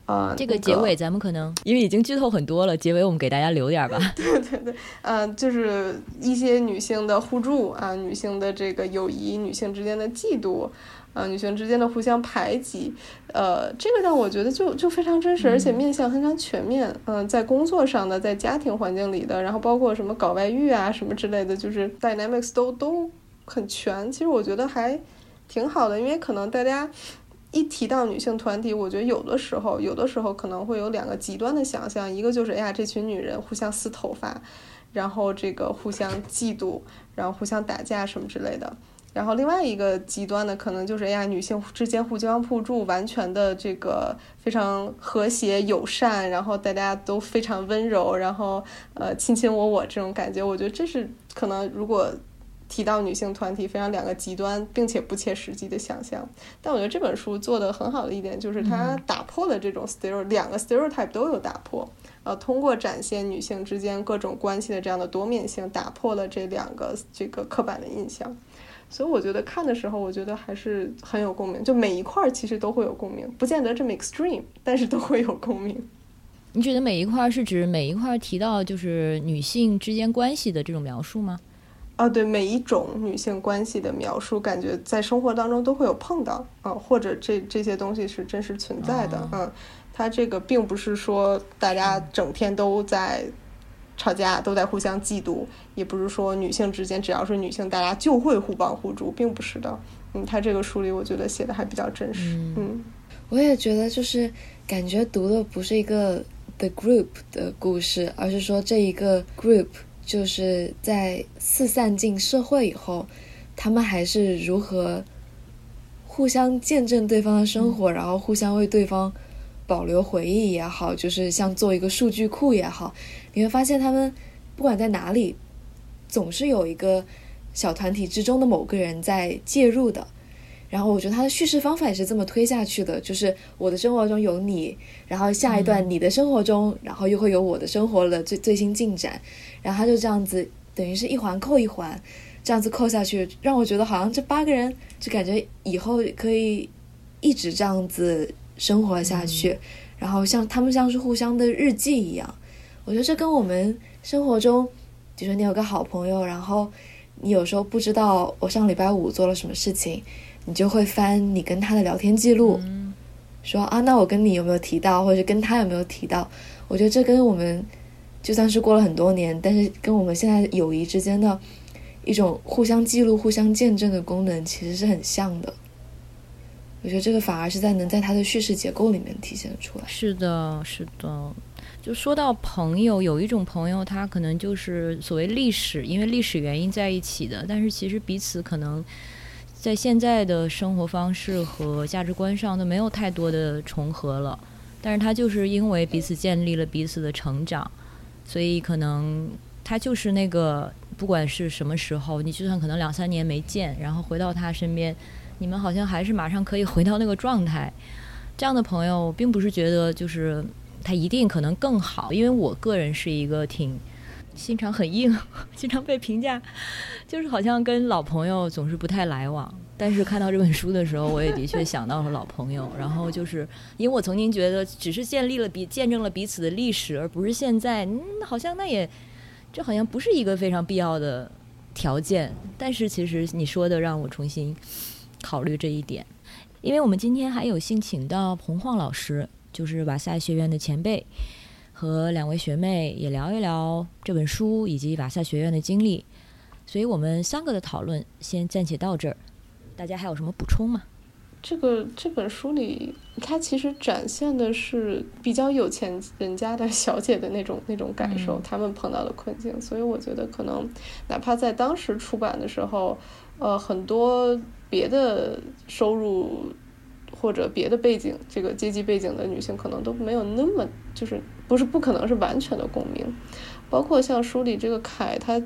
呃，这个结尾咱们可能因为已经剧透很多了，结尾我们给大家留点吧。对对对，嗯，就是一些女性的互助啊，女性的这个友谊，女性之间的嫉妒。啊，女性之间的互相排挤，呃，这个让我觉得就就非常真实，而且面向非常全面。嗯，在工作上的，在家庭环境里的，然后包括什么搞外遇啊什么之类的，就是 dynamics 都都很全。其实我觉得还挺好的，因为可能大家一提到女性团体，我觉得有的时候有的时候可能会有两个极端的想象，一个就是哎呀，这群女人互相撕头发，然后这个互相嫉妒，然后互相打架什么之类的。然后另外一个极端的可能就是，哎呀，女性之间互相互助，完全的这个非常和谐友善，然后大家都非常温柔，然后呃卿卿我我这种感觉，我觉得这是可能如果提到女性团体非常两个极端并且不切实际的想象。但我觉得这本书做的很好的一点就是它打破了这种 stereo 两个 stereotype 都有打破，呃，通过展现女性之间各种关系的这样的多面性，打破了这两个这个刻板的印象。所以我觉得看的时候，我觉得还是很有共鸣。就每一块儿其实都会有共鸣，不见得这么 extreme，但是都会有共鸣。你觉得每一块是指每一块提到就是女性之间关系的这种描述吗？啊，对，每一种女性关系的描述，感觉在生活当中都会有碰到啊，或者这这些东西是真实存在的。嗯，它这个并不是说大家整天都在。吵架都在互相嫉妒，也不是说女性之间只要是女性，大家就会互帮互助，并不是的。嗯，他这个书里我觉得写的还比较真实。嗯，我也觉得就是感觉读的不是一个 the group 的故事，而是说这一个 group 就是在四散进社会以后，他们还是如何互相见证对方的生活，然后互相为对方保留回忆也好，就是像做一个数据库也好，你会发现他们不管在哪里，总是有一个小团体之中的某个人在介入的。然后我觉得他的叙事方法也是这么推下去的，就是我的生活中有你，然后下一段你的生活中，然后又会有我的生活的最最新进展，然后他就这样子，等于是一环扣一环，这样子扣下去，让我觉得好像这八个人就感觉以后可以一直这样子生活下去，然后像他们像是互相的日记一样，我觉得这跟我们生活中，比如说你有个好朋友，然后你有时候不知道我上礼拜五做了什么事情。你就会翻你跟他的聊天记录，说啊，那我跟你有没有提到，或者跟他有没有提到？我觉得这跟我们就算是过了很多年，但是跟我们现在友谊之间的一种互相记录、互相见证的功能，其实是很像的。我觉得这个反而是在能在他的叙事结构里面体现出来。是的，是的。就说到朋友，有一种朋友，他可能就是所谓历史，因为历史原因在一起的，但是其实彼此可能。在现在的生活方式和价值观上都没有太多的重合了，但是他就是因为彼此建立了彼此的成长，所以可能他就是那个不管是什么时候，你就算可能两三年没见，然后回到他身边，你们好像还是马上可以回到那个状态。这样的朋友，并不是觉得就是他一定可能更好，因为我个人是一个挺。心肠很硬，经常被评价，就是好像跟老朋友总是不太来往。但是看到这本书的时候，我也的确想到了老朋友。然后就是因为我曾经觉得，只是建立了彼见证了彼此的历史，而不是现在，嗯，好像那也这好像不是一个非常必要的条件。但是其实你说的让我重新考虑这一点，因为我们今天还有幸请到彭晃老师，就是瓦萨学院的前辈。和两位学妹也聊一聊这本书以及瓦萨学院的经历，所以我们三个的讨论先暂且到这儿。大家还有什么补充吗？这个这本书里，它其实展现的是比较有钱人家的小姐的那种那种感受，他们碰到的困境。所以我觉得，可能哪怕在当时出版的时候，呃，很多别的收入。或者别的背景，这个阶级背景的女性可能都没有那么，就是不是不可能是完全的共鸣。包括像书里这个凯，他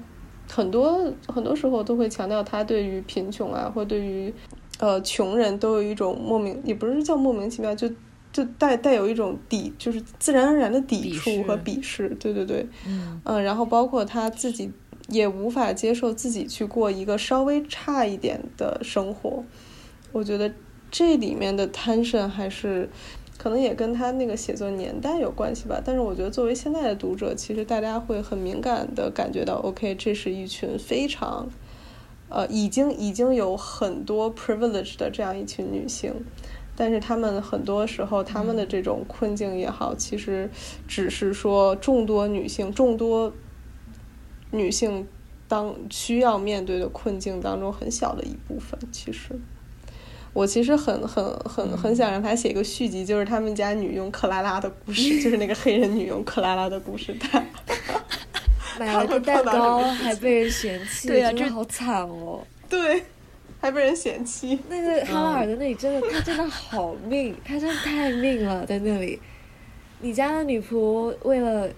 很多很多时候都会强调他对于贫穷啊，或对于呃穷人都有一种莫名，也不是叫莫名其妙，就就带带有一种抵，就是自然而然的抵触和鄙视。对对对，嗯嗯，然后包括他自己也无法接受自己去过一个稍微差一点的生活，我觉得。这里面的 tension 还是可能也跟他那个写作年代有关系吧，但是我觉得作为现在的读者，其实大家会很敏感的感觉到，OK，这是一群非常，呃，已经已经有很多 privilege 的这样一群女性，但是她们很多时候她们的这种困境也好，其实只是说众多女性众多女性当需要面对的困境当中很小的一部分，其实。我其实很很很很想让他写一个续集，就是他们家女佣克拉拉的故事，就是那个黑人女佣克拉拉的故事。他 买了个蛋糕还被人嫌弃，对呀，这好惨哦。对，还被人嫌弃。那个哈拉尔的那里真的，他真的好命，他真的太命了，在那里。你家的女仆为了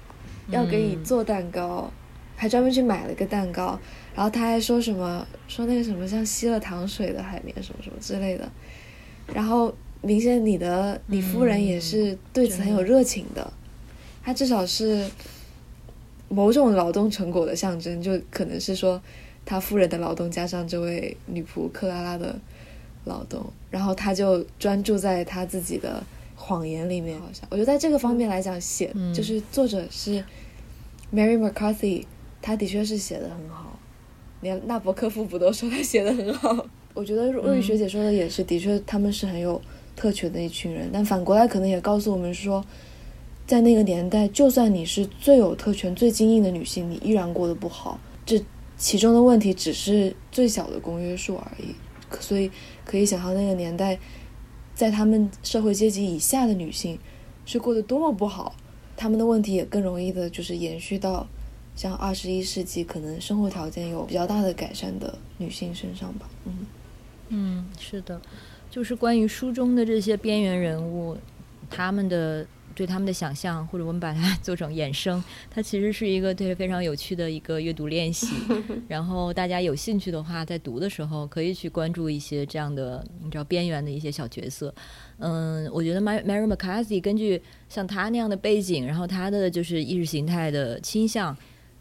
要给你做蛋糕，还专门去买了个蛋糕。然后他还说什么说那个什么像吸了糖水的海绵什么什么之类的，然后明显你的你夫人也是对此很有热情的，他至少是某种劳动成果的象征，就可能是说他夫人的劳动加上这位女仆克拉拉的劳动，然后他就专注在他自己的谎言里面。好像我觉得在这个方面来讲，写就是作者是 Mary McCarthy，他的确是写的很好。连纳博科夫不都说他写的很好？我觉得若雨学姐说的也是，的确他们是很有特权的一群人。但反过来可能也告诉我们说，在那个年代，就算你是最有特权、最精英的女性，你依然过得不好。这其中的问题只是最小的公约数而已。所以可以想象那个年代，在他们社会阶级以下的女性是过得多么不好，他们的问题也更容易的就是延续到。像二十一世纪可能生活条件有比较大的改善的女性身上吧，嗯嗯，是的，就是关于书中的这些边缘人物，他们的对他们的想象，或者我们把它做成衍生，它其实是一个对非常有趣的一个阅读练习。然后大家有兴趣的话，在读的时候可以去关注一些这样的你知道边缘的一些小角色。嗯，我觉得 Mary Mary McCarthy 根据像他那样的背景，然后他的就是意识形态的倾向，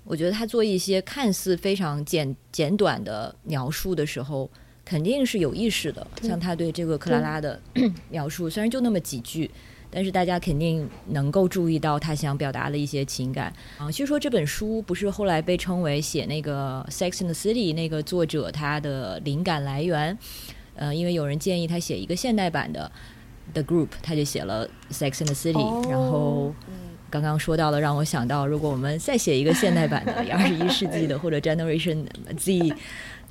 我觉得他做一些看似非常简简短的描述的时候。肯定是有意识的，像他对这个克拉拉的 描述，虽然就那么几句，但是大家肯定能够注意到他想表达的一些情感啊。据说这本书不是后来被称为写那个《Sex and the City》那个作者他的灵感来源，呃，因为有人建议他写一个现代版的《The Group》，他就写了《Sex and the City》。然后刚刚说到了，让我想到，如果我们再写一个现代版的 二十一世纪的或者 Generation Z。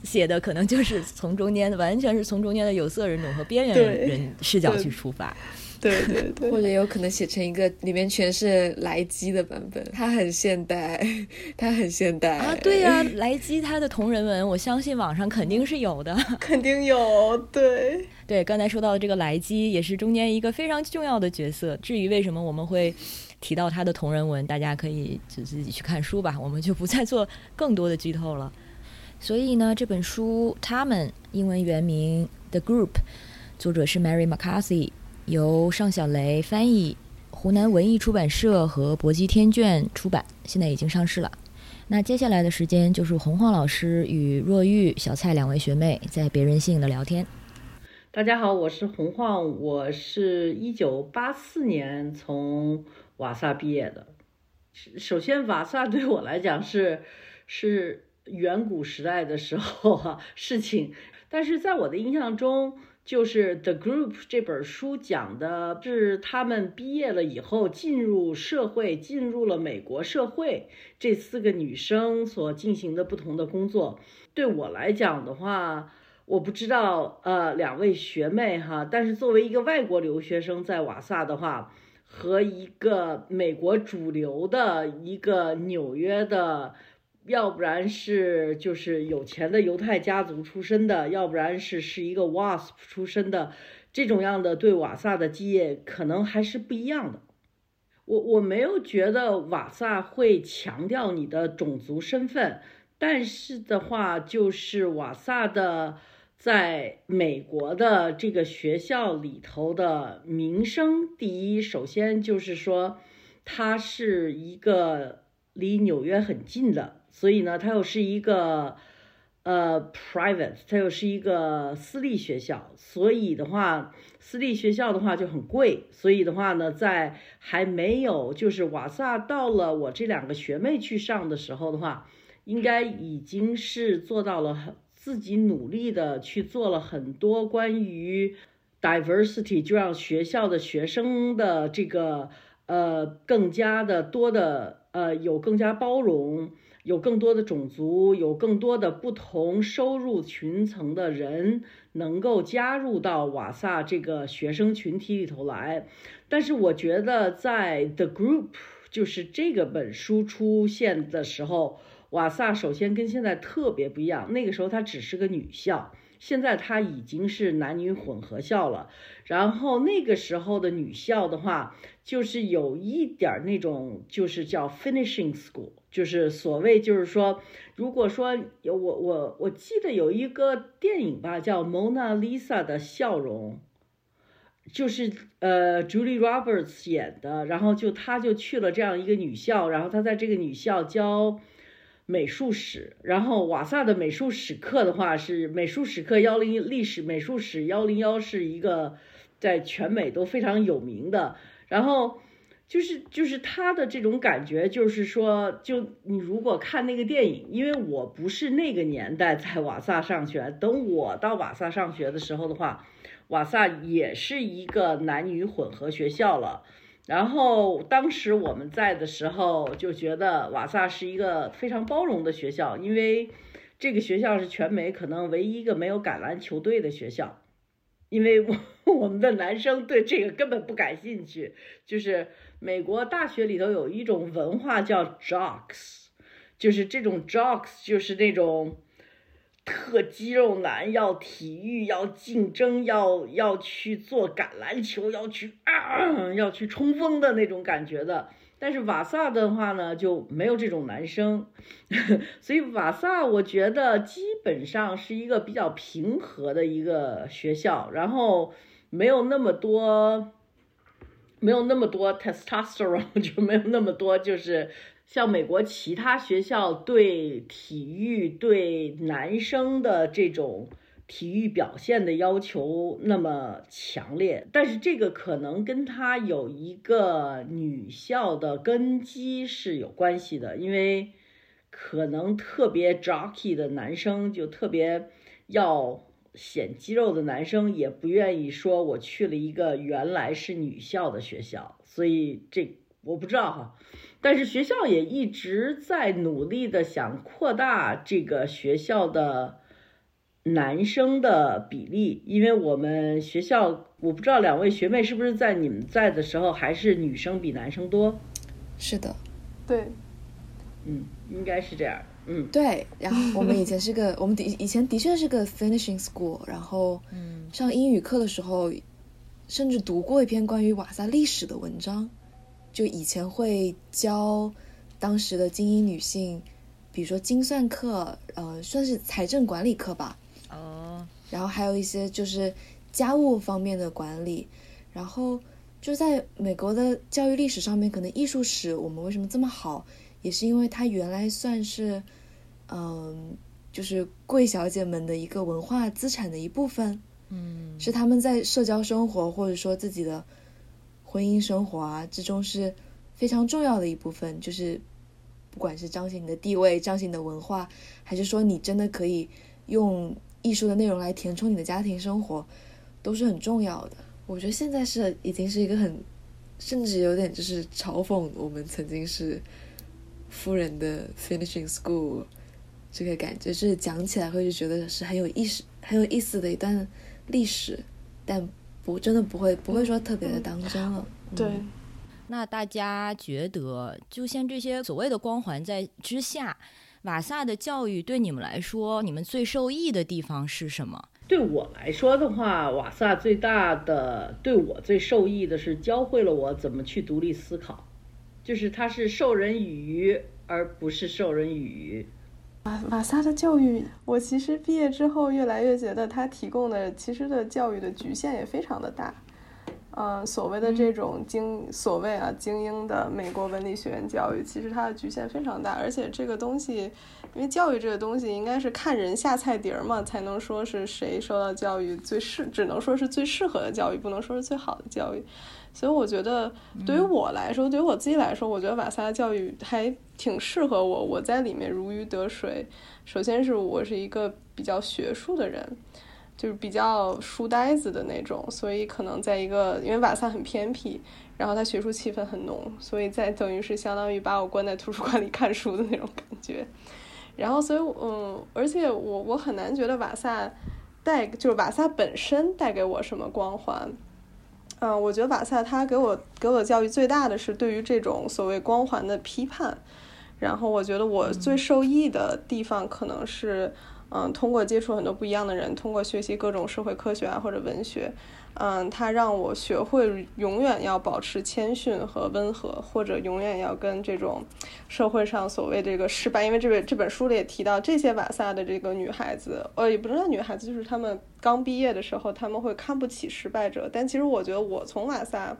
写的可能就是从中间的，完全是从中间的有色人种和边缘人视角去出发，对。对对，或者有可能写成一个里面全是莱基的版本，它很现代，它很现代。啊，对呀，莱基他的同人文，我相信网上肯定是有的，肯定有，对。对，刚才说到的这个莱基也是中间一个非常重要的角色。至于为什么我们会提到他的同人文，大家可以就自己去看书吧，我们就不再做更多的剧透了。所以呢，这本书他们英文原名《The Group》，作者是 Mary McCarthy，由尚小雷翻译，湖南文艺出版社和搏击天卷出版，现在已经上市了。那接下来的时间就是洪晃老师与若玉、小蔡两位学妹在别人性的聊天。大家好，我是洪晃，我是一九八四年从瓦萨毕业的。首先，瓦萨对我来讲是是。远古时代的时候哈事情，但是在我的印象中，就是《The Group》这本书讲的是他们毕业了以后进入社会，进入了美国社会，这四个女生所进行的不同的工作。对我来讲的话，我不知道呃两位学妹哈，但是作为一个外国留学生在瓦萨的话，和一个美国主流的一个纽约的。要不然是就是有钱的犹太家族出身的，要不然是是一个 WASP 出身的，这种样的对瓦萨的基业可能还是不一样的。我我没有觉得瓦萨会强调你的种族身份，但是的话就是瓦萨的在美国的这个学校里头的名声，第一，首先就是说它是一个离纽约很近的。所以呢，它又是一个呃 private，它又是一个私立学校，所以的话，私立学校的话就很贵。所以的话呢，在还没有就是瓦萨到了我这两个学妹去上的时候的话，应该已经是做到了很自己努力的去做了很多关于 diversity，就让学校的学生的这个呃更加的多的呃有更加包容。有更多的种族，有更多的不同收入群层的人能够加入到瓦萨这个学生群体里头来。但是我觉得，在 The Group 就是这个本书出现的时候，瓦萨首先跟现在特别不一样。那个时候它只是个女校，现在它已经是男女混合校了。然后那个时候的女校的话，就是有一点那种，就是叫 Finishing School。就是所谓，就是说，如果说有我我我记得有一个电影吧，叫《蒙娜丽莎的笑容》，就是呃，Julie Roberts 演的，然后就她就去了这样一个女校，然后她在这个女校教美术史，然后瓦萨的美术史课的话是美术史课幺零历史美术史幺零幺是一个在全美都非常有名的，然后。就是就是他的这种感觉，就是说，就你如果看那个电影，因为我不是那个年代在瓦萨上学，等我到瓦萨上学的时候的话，瓦萨也是一个男女混合学校了。然后当时我们在的时候，就觉得瓦萨是一个非常包容的学校，因为这个学校是全美可能唯一一个没有橄榄球队的学校。因为我 我们的男生对这个根本不感兴趣，就是美国大学里头有一种文化叫 jocks，就是这种 jocks 就是那种特肌肉男，要体育，要竞争，要要去做橄榄球，要去啊，要去冲锋的那种感觉的。但是瓦萨的话呢，就没有这种男生，所以瓦萨我觉得基本上是一个比较平和的一个学校，然后没有那么多，没有那么多 testosterone，就没有那么多，就是像美国其他学校对体育对男生的这种。体育表现的要求那么强烈，但是这个可能跟他有一个女校的根基是有关系的，因为可能特别 jockey 的男生就特别要显肌肉的男生也不愿意说我去了一个原来是女校的学校，所以这我不知道哈，但是学校也一直在努力的想扩大这个学校的。男生的比例，因为我们学校，我不知道两位学妹是不是在你们在的时候，还是女生比男生多？是的，对，嗯，应该是这样，嗯，对。然后我们以前是个，我们的以前的确是个 finishing school，然后，嗯，上英语课的时候，甚至读过一篇关于瓦萨历史的文章，就以前会教当时的精英女性，比如说精算课，呃，算是财政管理课吧。哦，然后还有一些就是家务方面的管理，然后就在美国的教育历史上面，可能艺术史我们为什么这么好，也是因为它原来算是，嗯，就是贵小姐们的一个文化资产的一部分，嗯，是他们在社交生活或者说自己的婚姻生活啊之中是非常重要的一部分，就是不管是彰显你的地位、彰显你的文化，还是说你真的可以用。艺术的内容来填充你的家庭生活，都是很重要的。我觉得现在是已经是一个很，甚至有点就是嘲讽我们曾经是夫人的 finishing school 这个感觉，就是讲起来会就觉得是很有意思、很有意思的一段历史，但不真的不会不会说特别的当真了。对，那大家觉得，就像这些所谓的光环在之下。瓦萨的教育对你们来说，你们最受益的地方是什么？对我来说的话，瓦萨最大的对我最受益的是教会了我怎么去独立思考，就是他是授人以鱼，而不是授人以渔。瓦瓦萨的教育，我其实毕业之后越来越觉得他提供的其实的教育的局限也非常的大。嗯，所谓的这种精，所谓啊精英的美国文理学院教育，其实它的局限非常大，而且这个东西，因为教育这个东西应该是看人下菜碟儿嘛，才能说是谁受到教育最适，只能说是最适合的教育，不能说是最好的教育。所以我觉得，对于我来说，对于我自己来说，我觉得瓦萨的教育还挺适合我，我在里面如鱼得水。首先是我是一个比较学术的人。就是比较书呆子的那种，所以可能在一个，因为瓦萨很偏僻，然后它学术气氛很浓，所以在等于是相当于把我关在图书馆里看书的那种感觉。然后，所以，嗯，而且我我很难觉得瓦萨带就是瓦萨本身带给我什么光环。嗯，我觉得瓦萨他给我给我的教育最大的是对于这种所谓光环的批判。然后，我觉得我最受益的地方可能是。嗯，通过接触很多不一样的人，通过学习各种社会科学啊或者文学，嗯，他让我学会永远要保持谦逊和温和，或者永远要跟这种社会上所谓这个失败，因为这本这本书里也提到，这些瓦萨的这个女孩子，呃，也不是女孩子，就是她们刚毕业的时候，他们会看不起失败者，但其实我觉得我从瓦萨。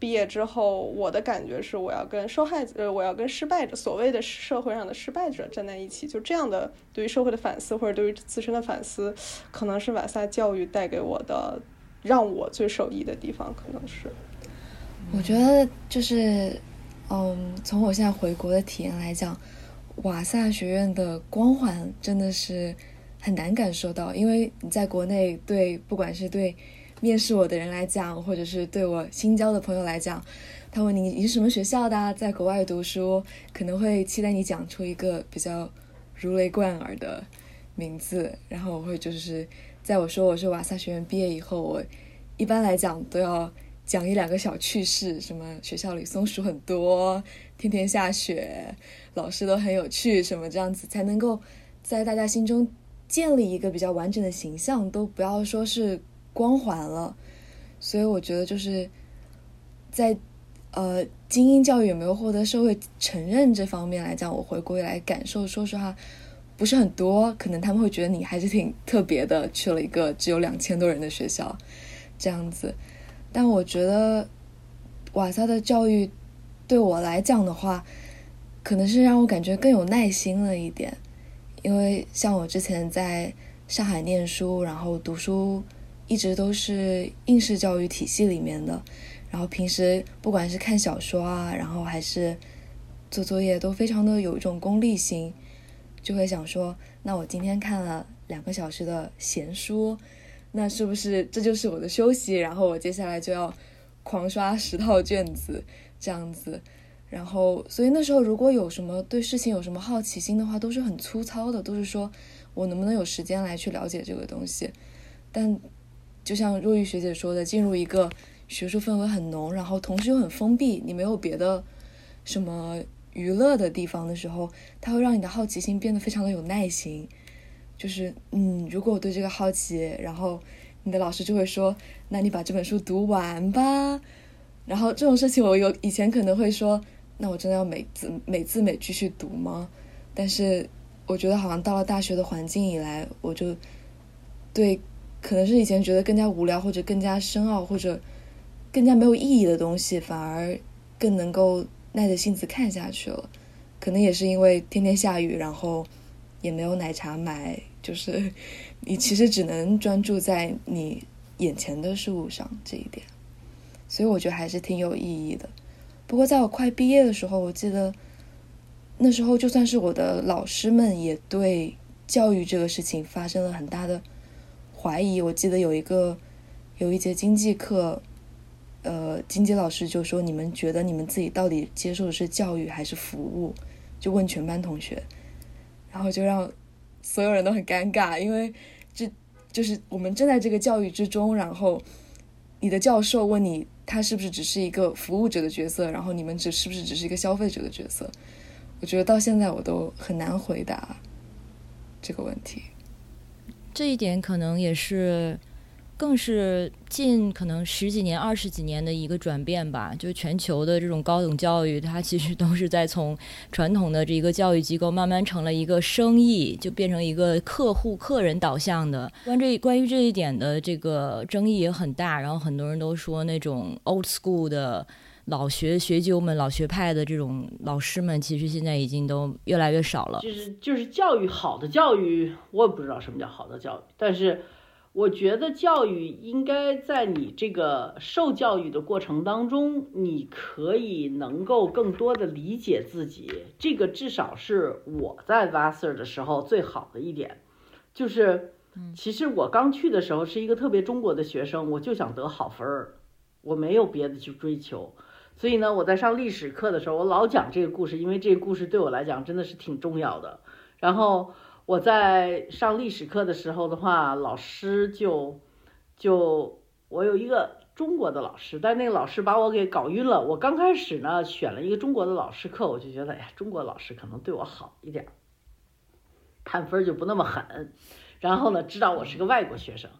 毕业之后，我的感觉是我要跟受害者，呃，我要跟失败者，所谓的社会上的失败者站在一起。就这样的对于社会的反思，或者对于自身的反思，可能是瓦萨教育带给我的，让我最受益的地方，可能是。我觉得就是，嗯，从我现在回国的体验来讲，瓦萨学院的光环真的是很难感受到，因为你在国内对，不管是对。面试我的人来讲，或者是对我新交的朋友来讲，他问你你是什么学校的，在国外读书，可能会期待你讲出一个比较如雷贯耳的名字。然后我会就是在我说我是瓦萨学院毕业以后，我一般来讲都要讲一两个小趣事，什么学校里松鼠很多，天天下雪，老师都很有趣，什么这样子才能够在大家心中建立一个比较完整的形象，都不要说是光环了。所以我觉得就是在呃精英教育有没有获得社会承认这方面来讲，我回归来感受，说实话不是很多。可能他们会觉得你还是挺特别的，去了一个只有两千多人的学校这样子。但我觉得瓦萨的教育对我来讲的话，可能是让我感觉更有耐心了一点。因为像我之前在上海念书，然后读书一直都是应试教育体系里面的，然后平时不管是看小说啊，然后还是做作业，都非常的有一种功利心，就会想说，那我今天看了两个小时的闲书，那是不是这就是我的休息？然后我接下来就要狂刷十套卷子，这样子。然后，所以那时候如果有什么对事情有什么好奇心的话，都是很粗糙的，都是说我能不能有时间来去了解这个东西。但就像若玉学姐说的，进入一个学术氛围很浓，然后同时又很封闭，你没有别的什么娱乐的地方的时候，它会让你的好奇心变得非常的有耐心。就是嗯，如果我对这个好奇，然后你的老师就会说，那你把这本书读完吧。然后这种事情，我有以前可能会说。那我真的要每字每字每句去读吗？但是我觉得好像到了大学的环境以来，我就对可能是以前觉得更加无聊或者更加深奥或者更加没有意义的东西，反而更能够耐着性子看下去了。可能也是因为天天下雨，然后也没有奶茶买，就是你其实只能专注在你眼前的事物上这一点，所以我觉得还是挺有意义的。不过，在我快毕业的时候，我记得那时候就算是我的老师们也对教育这个事情发生了很大的怀疑。我记得有一个有一节经济课，呃，经济老师就说：“你们觉得你们自己到底接受的是教育还是服务？”就问全班同学，然后就让所有人都很尴尬，因为这就是我们正在这个教育之中，然后你的教授问你。他是不是只是一个服务者的角色？然后你们只是不是只是一个消费者的角色？我觉得到现在我都很难回答这个问题。这一点可能也是。更是近可能十几年、二十几年的一个转变吧。就全球的这种高等教育，它其实都是在从传统的这一个教育机构慢慢成了一个生意，就变成一个客户、客人导向的。关这关于这一点的这个争议也很大。然后很多人都说，那种 old school 的老学学究们、老学派的这种老师们，其实现在已经都越来越少了。就是就是教育好的教育，我也不知道什么叫好的教育，但是。我觉得教育应该在你这个受教育的过程当中，你可以能够更多的理解自己。这个至少是我在 Vassar 的时候最好的一点，就是，其实我刚去的时候是一个特别中国的学生，我就想得好分儿，我没有别的去追求。所以呢，我在上历史课的时候，我老讲这个故事，因为这个故事对我来讲真的是挺重要的。然后。我在上历史课的时候的话，老师就就我有一个中国的老师，但那个老师把我给搞晕了。我刚开始呢选了一个中国的老师课，我就觉得哎呀，中国老师可能对我好一点，判分就不那么狠。然后呢，知道我是个外国学生，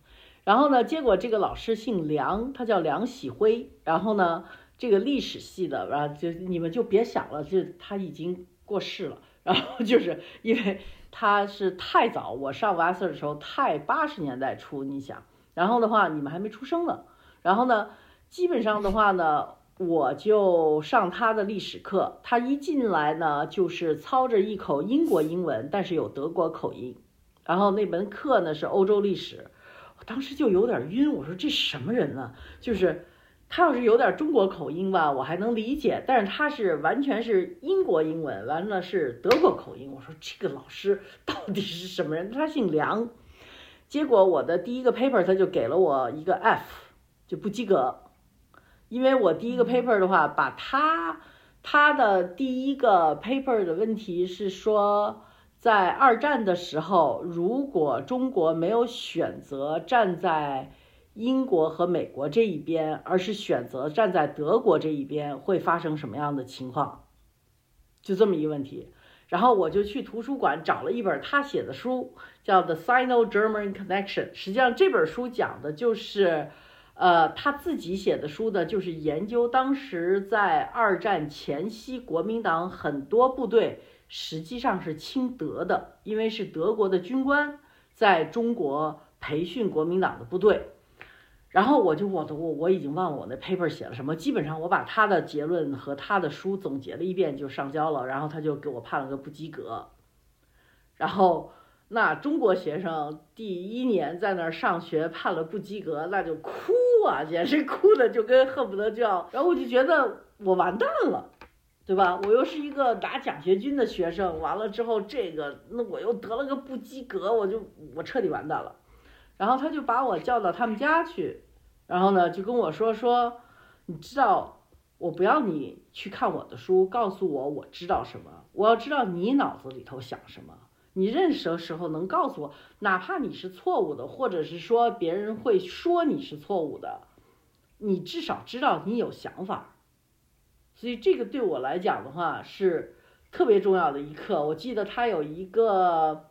然后呢，结果这个老师姓梁，他叫梁喜辉。然后呢，这个历史系的，然后就你们就别想了，就他已经过世了。然后就是因为。他是太早，我上 Vassar 的时候太八十年代初，你想，然后的话你们还没出生呢，然后呢，基本上的话呢，我就上他的历史课，他一进来呢就是操着一口英国英文，但是有德国口音，然后那门课呢是欧洲历史，我当时就有点晕，我说这什么人呢？就是。他要是有点中国口音吧，我还能理解，但是他是完全是英国英文，完了是德国口音。我说这个老师到底是什么人？他姓梁。结果我的第一个 paper 他就给了我一个 F，就不及格。因为我第一个 paper 的话，把他他的第一个 paper 的问题是说，在二战的时候，如果中国没有选择站在。英国和美国这一边，而是选择站在德国这一边，会发生什么样的情况？就这么一个问题。然后我就去图书馆找了一本他写的书，叫《The Sino-German Connection》。实际上这本书讲的就是，呃，他自己写的书呢，就是研究当时在二战前夕，国民党很多部队实际上是亲德的，因为是德国的军官在中国培训国民党的部队。然后我就我的我我已经忘了我那 paper 写了什么，基本上我把他的结论和他的书总结了一遍就上交了，然后他就给我判了个不及格。然后那中国学生第一年在那儿上学判了不及格，那就哭啊，简直哭的就跟恨不得就要，然后我就觉得我完蛋了，对吧？我又是一个拿奖学金的学生，完了之后这个那我又得了个不及格，我就我彻底完蛋了。然后他就把我叫到他们家去，然后呢就跟我说说，你知道我不要你去看我的书，告诉我我知道什么，我要知道你脑子里头想什么，你认识的时候能告诉我，哪怕你是错误的，或者是说别人会说你是错误的，你至少知道你有想法，所以这个对我来讲的话是特别重要的一课。我记得他有一个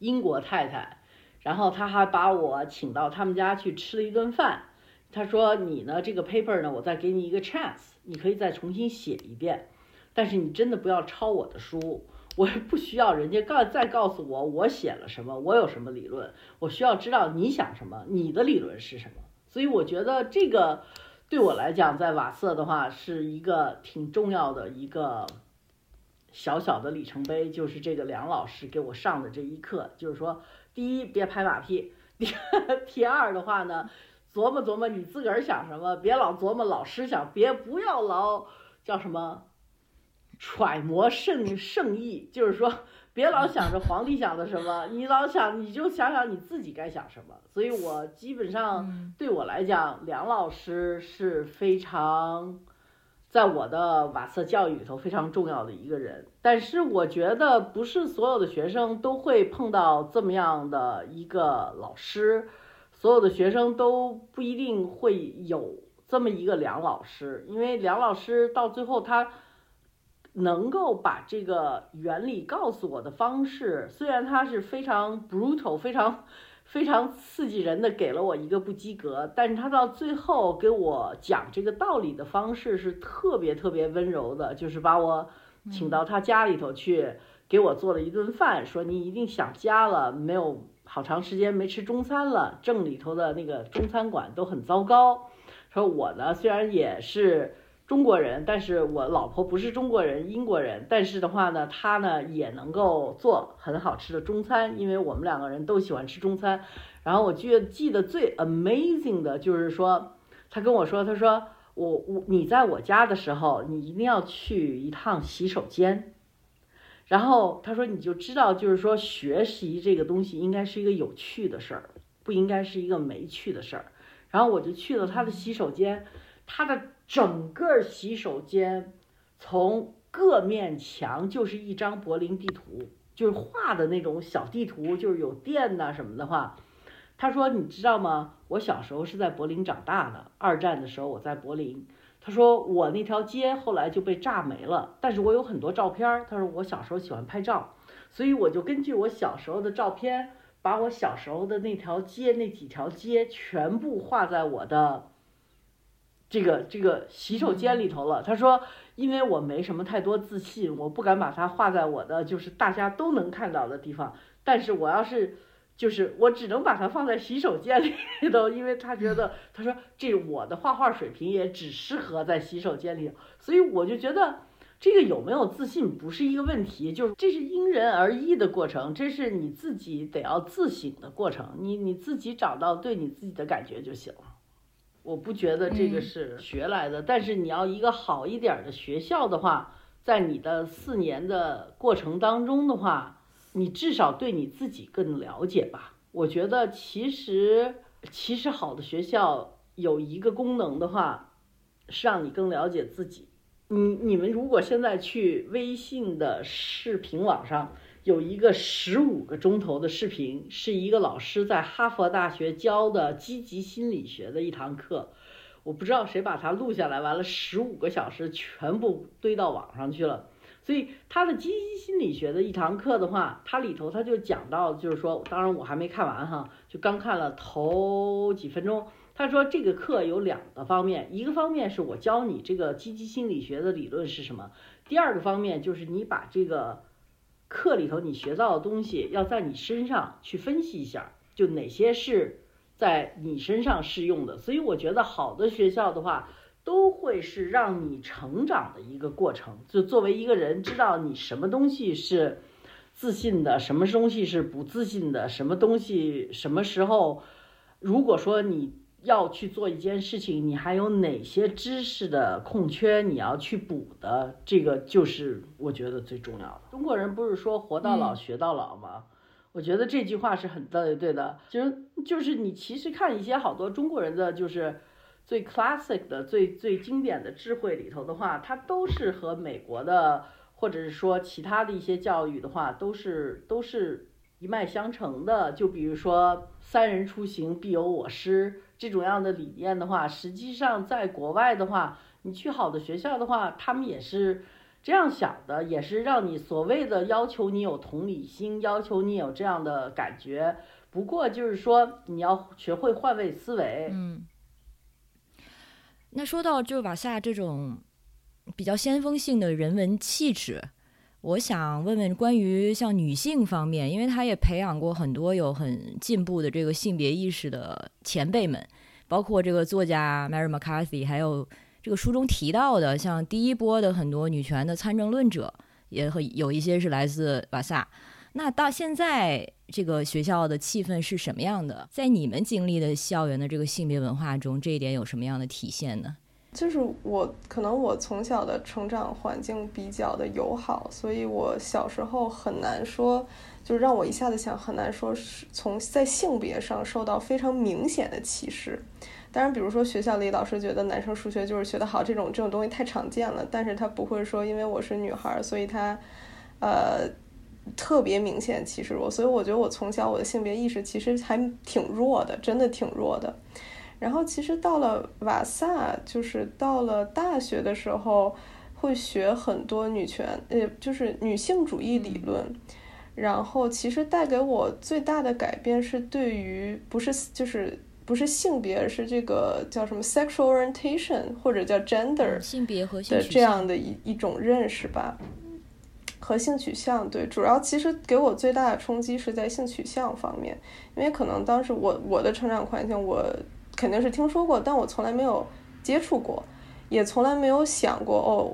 英国太太。然后他还把我请到他们家去吃了一顿饭。他说：“你呢，这个 paper 呢，我再给你一个 chance，你可以再重新写一遍。但是你真的不要抄我的书，我不需要人家告再告诉我我写了什么，我有什么理论。我需要知道你想什么，你的理论是什么。所以我觉得这个对我来讲，在瓦瑟的话是一个挺重要的一个小小的里程碑，就是这个梁老师给我上的这一课，就是说。”第一，别拍马屁；第 第二的话呢，琢磨琢磨你自个儿想什么，别老琢磨老师想，别不要老叫什么揣摩圣圣意，就是说别老想着皇帝想的什么，你老想你就想想你自己该想什么。所以我基本上对我来讲，梁老师是非常。在我的瓦瑟教育里头非常重要的一个人，但是我觉得不是所有的学生都会碰到这么样的一个老师，所有的学生都不一定会有这么一个梁老师，因为梁老师到最后他能够把这个原理告诉我的方式，虽然他是非常 brutal，非常。非常刺激人的给了我一个不及格，但是他到最后给我讲这个道理的方式是特别特别温柔的，就是把我请到他家里头去，给我做了一顿饭，说你一定想家了，没有好长时间没吃中餐了，镇里头的那个中餐馆都很糟糕。说我呢虽然也是。中国人，但是我老婆不是中国人，英国人。但是的话呢，她呢也能够做很好吃的中餐，因为我们两个人都喜欢吃中餐。然后我记记得最 amazing 的就是说，他跟我说，他说我我你在我家的时候，你一定要去一趟洗手间。然后他说你就知道，就是说学习这个东西应该是一个有趣的事儿，不应该是一个没趣的事儿。然后我就去了他的洗手间，他的。整个洗手间，从各面墙就是一张柏林地图，就是画的那种小地图，就是有电呐什么的话。他说：“你知道吗？我小时候是在柏林长大的。二战的时候我在柏林。他说我那条街后来就被炸没了，但是我有很多照片。他说我小时候喜欢拍照，所以我就根据我小时候的照片，把我小时候的那条街那几条街全部画在我的。”这个这个洗手间里头了。他说，因为我没什么太多自信，我不敢把它画在我的就是大家都能看到的地方。但是我要是就是我只能把它放在洗手间里头，因为他觉得他说这我的画画水平也只适合在洗手间里。所以我就觉得这个有没有自信不是一个问题，就是这是因人而异的过程，这是你自己得要自省的过程。你你自己找到对你自己的感觉就行了。我不觉得这个是学来的，但是你要一个好一点的学校的话，在你的四年的过程当中的话，你至少对你自己更了解吧。我觉得其实其实好的学校有一个功能的话，是让你更了解自己。你你们如果现在去微信的视频网上。有一个十五个钟头的视频，是一个老师在哈佛大学教的积极心理学的一堂课，我不知道谁把它录下来，完了十五个小时全部堆到网上去了。所以他的积极心理学的一堂课的话，它里头他就讲到，就是说，当然我还没看完哈，就刚看了头几分钟。他说这个课有两个方面，一个方面是我教你这个积极心理学的理论是什么，第二个方面就是你把这个课里头你学到的东西要在你身上去分析一下，就哪些是在你身上适用的。所以我觉得好的学校的话，都会是让你成长的一个过程。就作为一个人，知道你什么东西是自信的，什么东西是不自信的，什么东西什么时候，如果说你。要去做一件事情，你还有哪些知识的空缺你要去补的？这个就是我觉得最重要的。中国人不是说活到老学到老吗？我觉得这句话是很对对的。其实就是你其实看一些好多中国人的就是最 classic 的、最最经典的智慧里头的话，它都是和美国的或者是说其他的一些教育的话，都是都是一脉相承的。就比如说“三人出行，必有我师”。这种样的理念的话，实际上在国外的话，你去好的学校的话，他们也是这样想的，也是让你所谓的要求你有同理心，要求你有这样的感觉。不过就是说，你要学会换位思维。嗯。那说到就瓦萨这种比较先锋性的人文气质。我想问问关于像女性方面，因为他也培养过很多有很进步的这个性别意识的前辈们，包括这个作家 Mary McCarthy，还有这个书中提到的像第一波的很多女权的参政论者，也很有一些是来自瓦萨。那到现在这个学校的气氛是什么样的？在你们经历的校园的这个性别文化中，这一点有什么样的体现呢？就是我可能我从小的成长环境比较的友好，所以我小时候很难说，就是让我一下子想很难说是从在性别上受到非常明显的歧视。当然，比如说学校里老师觉得男生数学就是学得好，这种这种东西太常见了。但是他不会说因为我是女孩，所以他呃特别明显歧视我。所以我觉得我从小我的性别意识其实还挺弱的，真的挺弱的。然后其实到了瓦萨，就是到了大学的时候，会学很多女权，呃，就是女性主义理论。然后其实带给我最大的改变是对于不是就是不是性别，而是这个叫什么 sexual orientation 或者叫 gender 性别和性的这样的一一种认识吧，和性取向对，主要其实给我最大的冲击是在性取向方面，因为可能当时我我的成长环境我。肯定是听说过，但我从来没有接触过，也从来没有想过哦，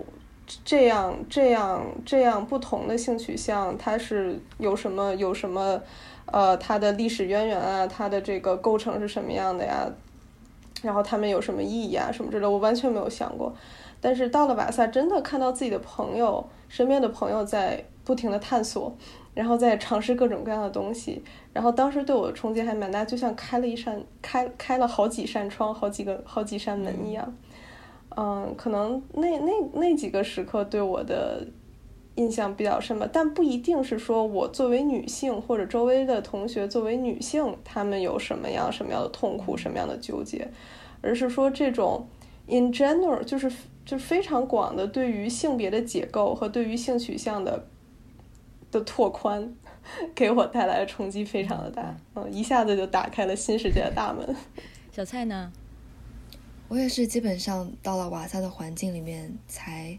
这样这样这样不同的性取向，它是有什么有什么，呃，它的历史渊源啊，它的这个构成是什么样的呀？然后他们有什么意义啊，什么之类，我完全没有想过。但是到了瓦萨，真的看到自己的朋友身边的朋友在不停的探索。然后再尝试各种各样的东西，然后当时对我的冲击还蛮大，就像开了一扇开开了好几扇窗，好几个好几扇门一样。嗯，可能那那那几个时刻对我的印象比较深吧，但不一定是说我作为女性或者周围的同学作为女性，她们有什么样什么样的痛苦，什么样的纠结，而是说这种 in general 就是就是非常广的对于性别的解构和对于性取向的。的拓宽给我带来的冲击非常的大，嗯，一下子就打开了新世界的大门。小蔡呢？我也是基本上到了瓦萨的环境里面，才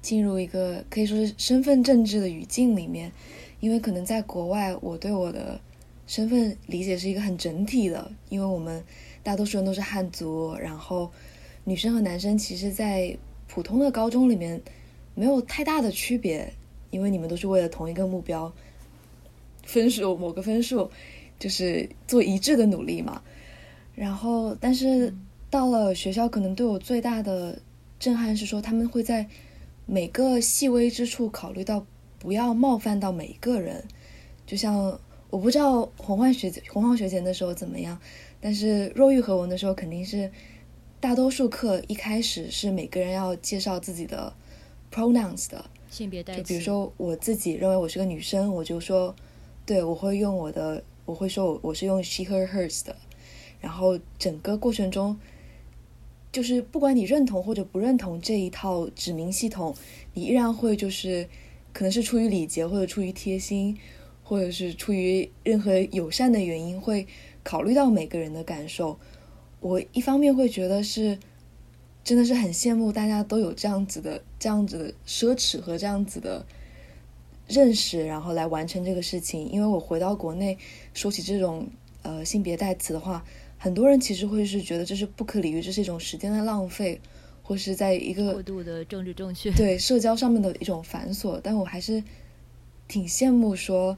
进入一个可以说是身份政治的语境里面。因为可能在国外，我对我的身份理解是一个很整体的，因为我们大多数人都是汉族，然后女生和男生其实，在普通的高中里面没有太大的区别。因为你们都是为了同一个目标，分数某个分数，就是做一致的努力嘛。然后，但是到了学校，可能对我最大的震撼是说，他们会在每个细微之处考虑到不要冒犯到每一个人。就像我不知道洪焕学姐、洪浩学姐那时候怎么样，但是若玉和文的时候，肯定是大多数课一开始是每个人要介绍自己的 pronouns 的。性别代就比如说我自己认为我是个女生，我就说，对我会用我的，我会说我我是用 she her hers 的，然后整个过程中，就是不管你认同或者不认同这一套指名系统，你依然会就是可能是出于礼节或者出于贴心，或者是出于任何友善的原因，会考虑到每个人的感受。我一方面会觉得是真的是很羡慕大家都有这样子的这样子的奢侈和这样子的认识，然后来完成这个事情。因为我回到国内说起这种呃性别代词的话。很多人其实会是觉得这是不可理喻，这是一种时间的浪费，或是在一个过度的政治正确 对社交上面的一种繁琐。但我还是挺羡慕说，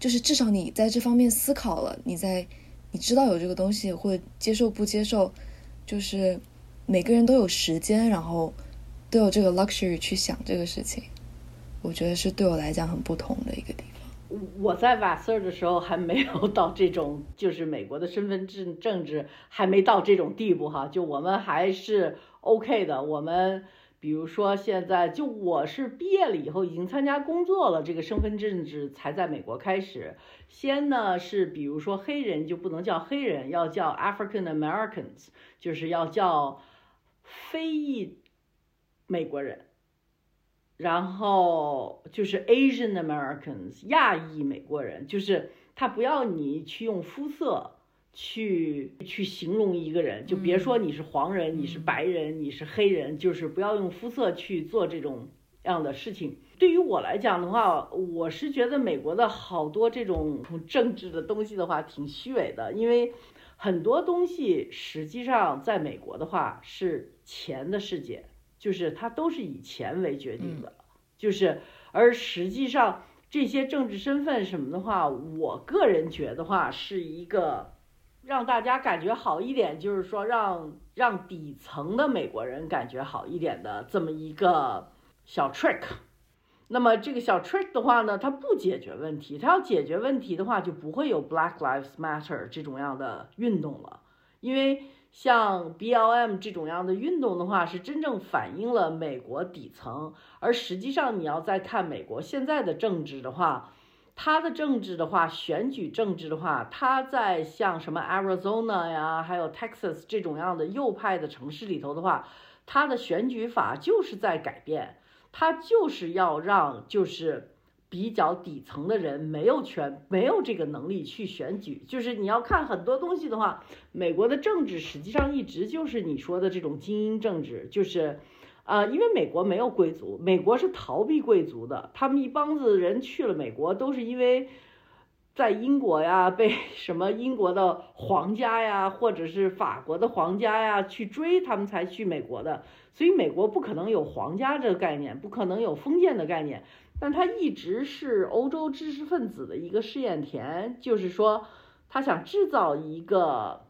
就是至少你在这方面思考了，你在你知道有这个东西，或者接受不接受，就是每个人都有时间，然后都有这个 luxury 去想这个事情。我觉得是对我来讲很不同的一个地方。我在瓦瑟尔的时候还没有到这种，就是美国的身份证政治还没到这种地步哈，就我们还是 OK 的。我们比如说现在，就我是毕业了以后已经参加工作了，这个身份证制才在美国开始。先呢是比如说黑人就不能叫黑人，要叫 African Americans，就是要叫非裔美国人。然后就是 Asian Americans，亚裔美国人，就是他不要你去用肤色去去形容一个人，就别说你是黄人，你是白人，你是黑人，就是不要用肤色去做这种样的事情。对于我来讲的话，我是觉得美国的好多这种政治的东西的话挺虚伪的，因为很多东西实际上在美国的话是钱的世界。就是它都是以钱为决定的，就是而实际上这些政治身份什么的话，我个人觉得话是一个让大家感觉好一点，就是说让让底层的美国人感觉好一点的这么一个小 trick。那么这个小 trick 的话呢，它不解决问题，它要解决问题的话，就不会有 Black Lives Matter 这种样的运动了，因为。像 BLM 这种样的运动的话，是真正反映了美国底层。而实际上，你要再看美国现在的政治的话，它的政治的话，选举政治的话，它在像什么 Arizona 呀，还有 Texas 这种样的右派的城市里头的话，它的选举法就是在改变，它就是要让就是。比较底层的人没有权，没有这个能力去选举。就是你要看很多东西的话，美国的政治实际上一直就是你说的这种精英政治，就是，呃，因为美国没有贵族，美国是逃避贵族的。他们一帮子人去了美国，都是因为在英国呀被什么英国的皇家呀，或者是法国的皇家呀去追，他们才去美国的。所以美国不可能有皇家这个概念，不可能有封建的概念。但他一直是欧洲知识分子的一个试验田，就是说，他想制造一个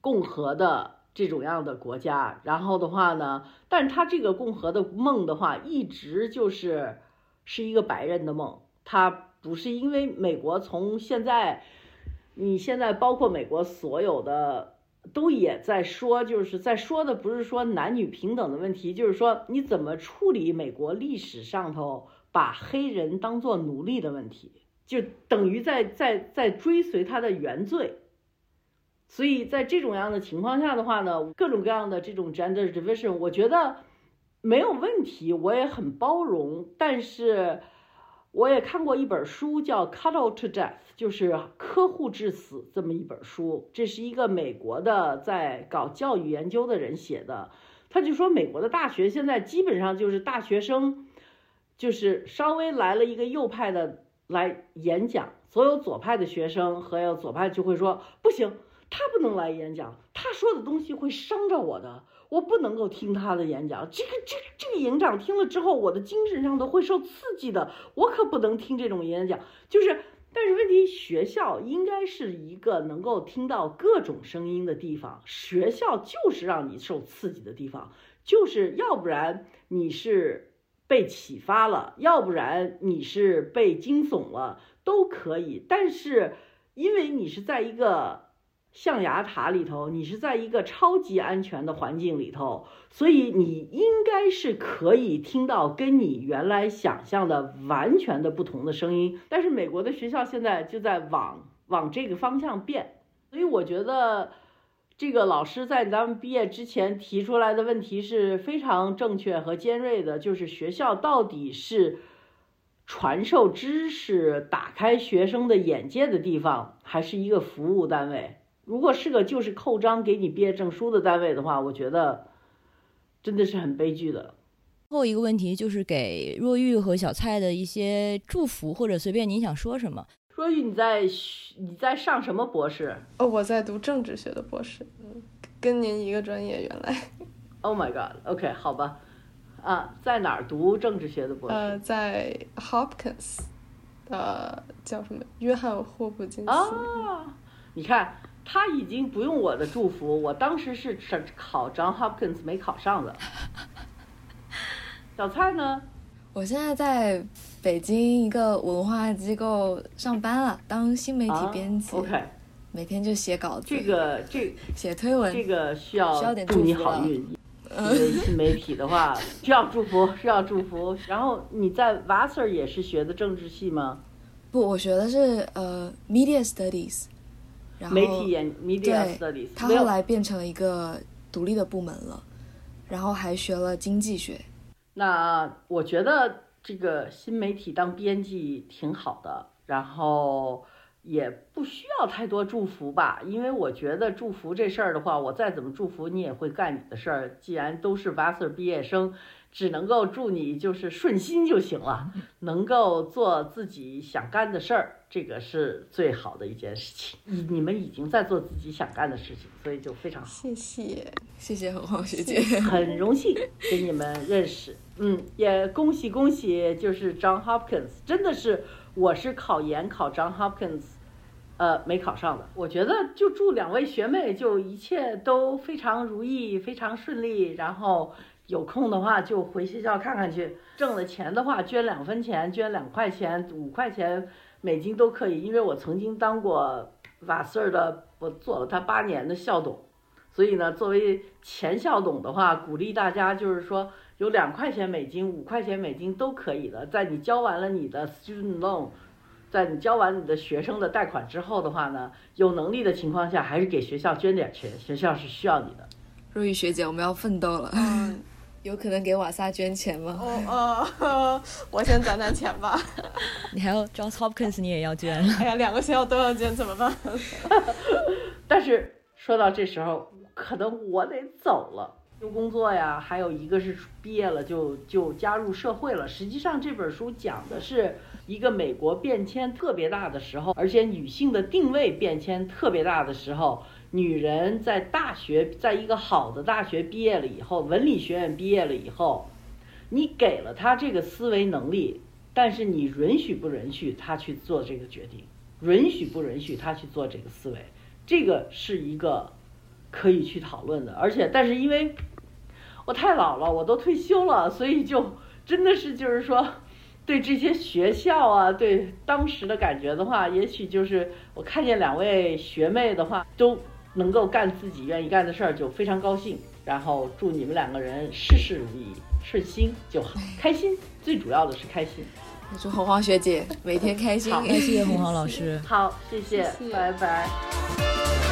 共和的这种样的国家。然后的话呢，但是他这个共和的梦的话，一直就是是一个白人的梦。他不是因为美国从现在，你现在包括美国所有的。都也在说，就是在说的不是说男女平等的问题，就是说你怎么处理美国历史上头把黑人当做奴隶的问题，就等于在在在追随他的原罪。所以在这种样的情况下的话呢，各种各样的这种 gender division，我觉得没有问题，我也很包容，但是。我也看过一本书，叫《Cuddle to Death》，就是呵护致死这么一本书。这是一个美国的在搞教育研究的人写的。他就说，美国的大学现在基本上就是大学生，就是稍微来了一个右派的来演讲，所有左派的学生和有左派就会说不行，他不能来演讲，他说的东西会伤着我的。我不能够听他的演讲，这个这个这个营长听了之后，我的精神上都会受刺激的。我可不能听这种演讲。就是，但是问题，学校应该是一个能够听到各种声音的地方。学校就是让你受刺激的地方，就是要不然你是被启发了，要不然你是被惊悚了，都可以。但是因为你是在一个。象牙塔里头，你是在一个超级安全的环境里头，所以你应该是可以听到跟你原来想象的完全的不同的声音。但是美国的学校现在就在往往这个方向变，所以我觉得这个老师在咱们毕业之前提出来的问题是非常正确和尖锐的，就是学校到底是传授知识、打开学生的眼界的地方，还是一个服务单位？如果是个就是扣章给你毕业证书的单位的话，我觉得真的是很悲剧的。最后一个问题就是给若玉和小蔡的一些祝福，或者随便您想说什么。若玉，你在你在上什么博士？哦，我在读政治学的博士，嗯，跟您一个专业，原来。Oh my god！OK，好吧，啊，在哪儿读政治学的博士？呃，在 Hopkins，呃，叫什么？约翰霍普金斯。啊，你看，他已经不用我的祝福，我当时是考 John Hopkins 没考上的。小蔡呢？我现在在北京一个文化机构上班了，当新媒体编辑。OK，每天就写稿子。这个这写推文，这个需要需要点祝你好运。因为新媒体的话 需要祝福，需要祝福。然后你在 Vassar 也是学的政治系吗？不，我学的是呃 Media Studies，然后媒体研 Media Studies。他后来变成了一个独立的部门了，然后还学了经济学。那我觉得这个新媒体当编辑挺好的，然后也不需要太多祝福吧，因为我觉得祝福这事儿的话，我再怎么祝福你也会干你的事儿。既然都是 Vassar 毕业生，只能够祝你就是顺心就行了，能够做自己想干的事儿。这个是最好的一件事情，你你们已经在做自己想干的事情，所以就非常好。谢谢，谢谢何黄学姐，很荣幸跟你们认识。嗯，也恭喜恭喜，就是 John Hopkins，真的是我是考研考 John Hopkins，呃，没考上的。我觉得就祝两位学妹就一切都非常如意，非常顺利。然后有空的话就回学校看看去，挣了钱的话捐两分钱，捐两块钱、五块钱。美金都可以，因为我曾经当过瓦瑟尔的，我做了他八年的校董，所以呢，作为前校董的话，鼓励大家就是说，有两块钱美金、五块钱美金都可以的，在你交完了你的 student loan，在你交完你的学生的贷款之后的话呢，有能力的情况下，还是给学校捐点钱，学校是需要你的。若雨学姐，我们要奋斗了。嗯。有可能给瓦萨捐钱吗？哦哦，我先攒攒钱吧。你还要 Johns Hopkins，你也要捐？哎呀，两个学校都要捐，怎么办？但是说到这时候，可能我得走了，就工作呀。还有一个是毕业了就就加入社会了。实际上这本书讲的是一个美国变迁特别大的时候，而且女性的定位变迁特别大的时候。女人在大学，在一个好的大学毕业了以后，文理学院毕业了以后，你给了她这个思维能力，但是你允许不允许她去做这个决定？允许不允许她去做这个思维？这个是一个可以去讨论的。而且，但是因为我太老了，我都退休了，所以就真的是就是说，对这些学校啊，对当时的感觉的话，也许就是我看见两位学妹的话都。能够干自己愿意干的事儿，就非常高兴。然后祝你们两个人事事如意，顺心就好，开心最主要的是开心。祝红黄学姐每天开心。好谢谢红黄老师。好，谢谢，拜拜。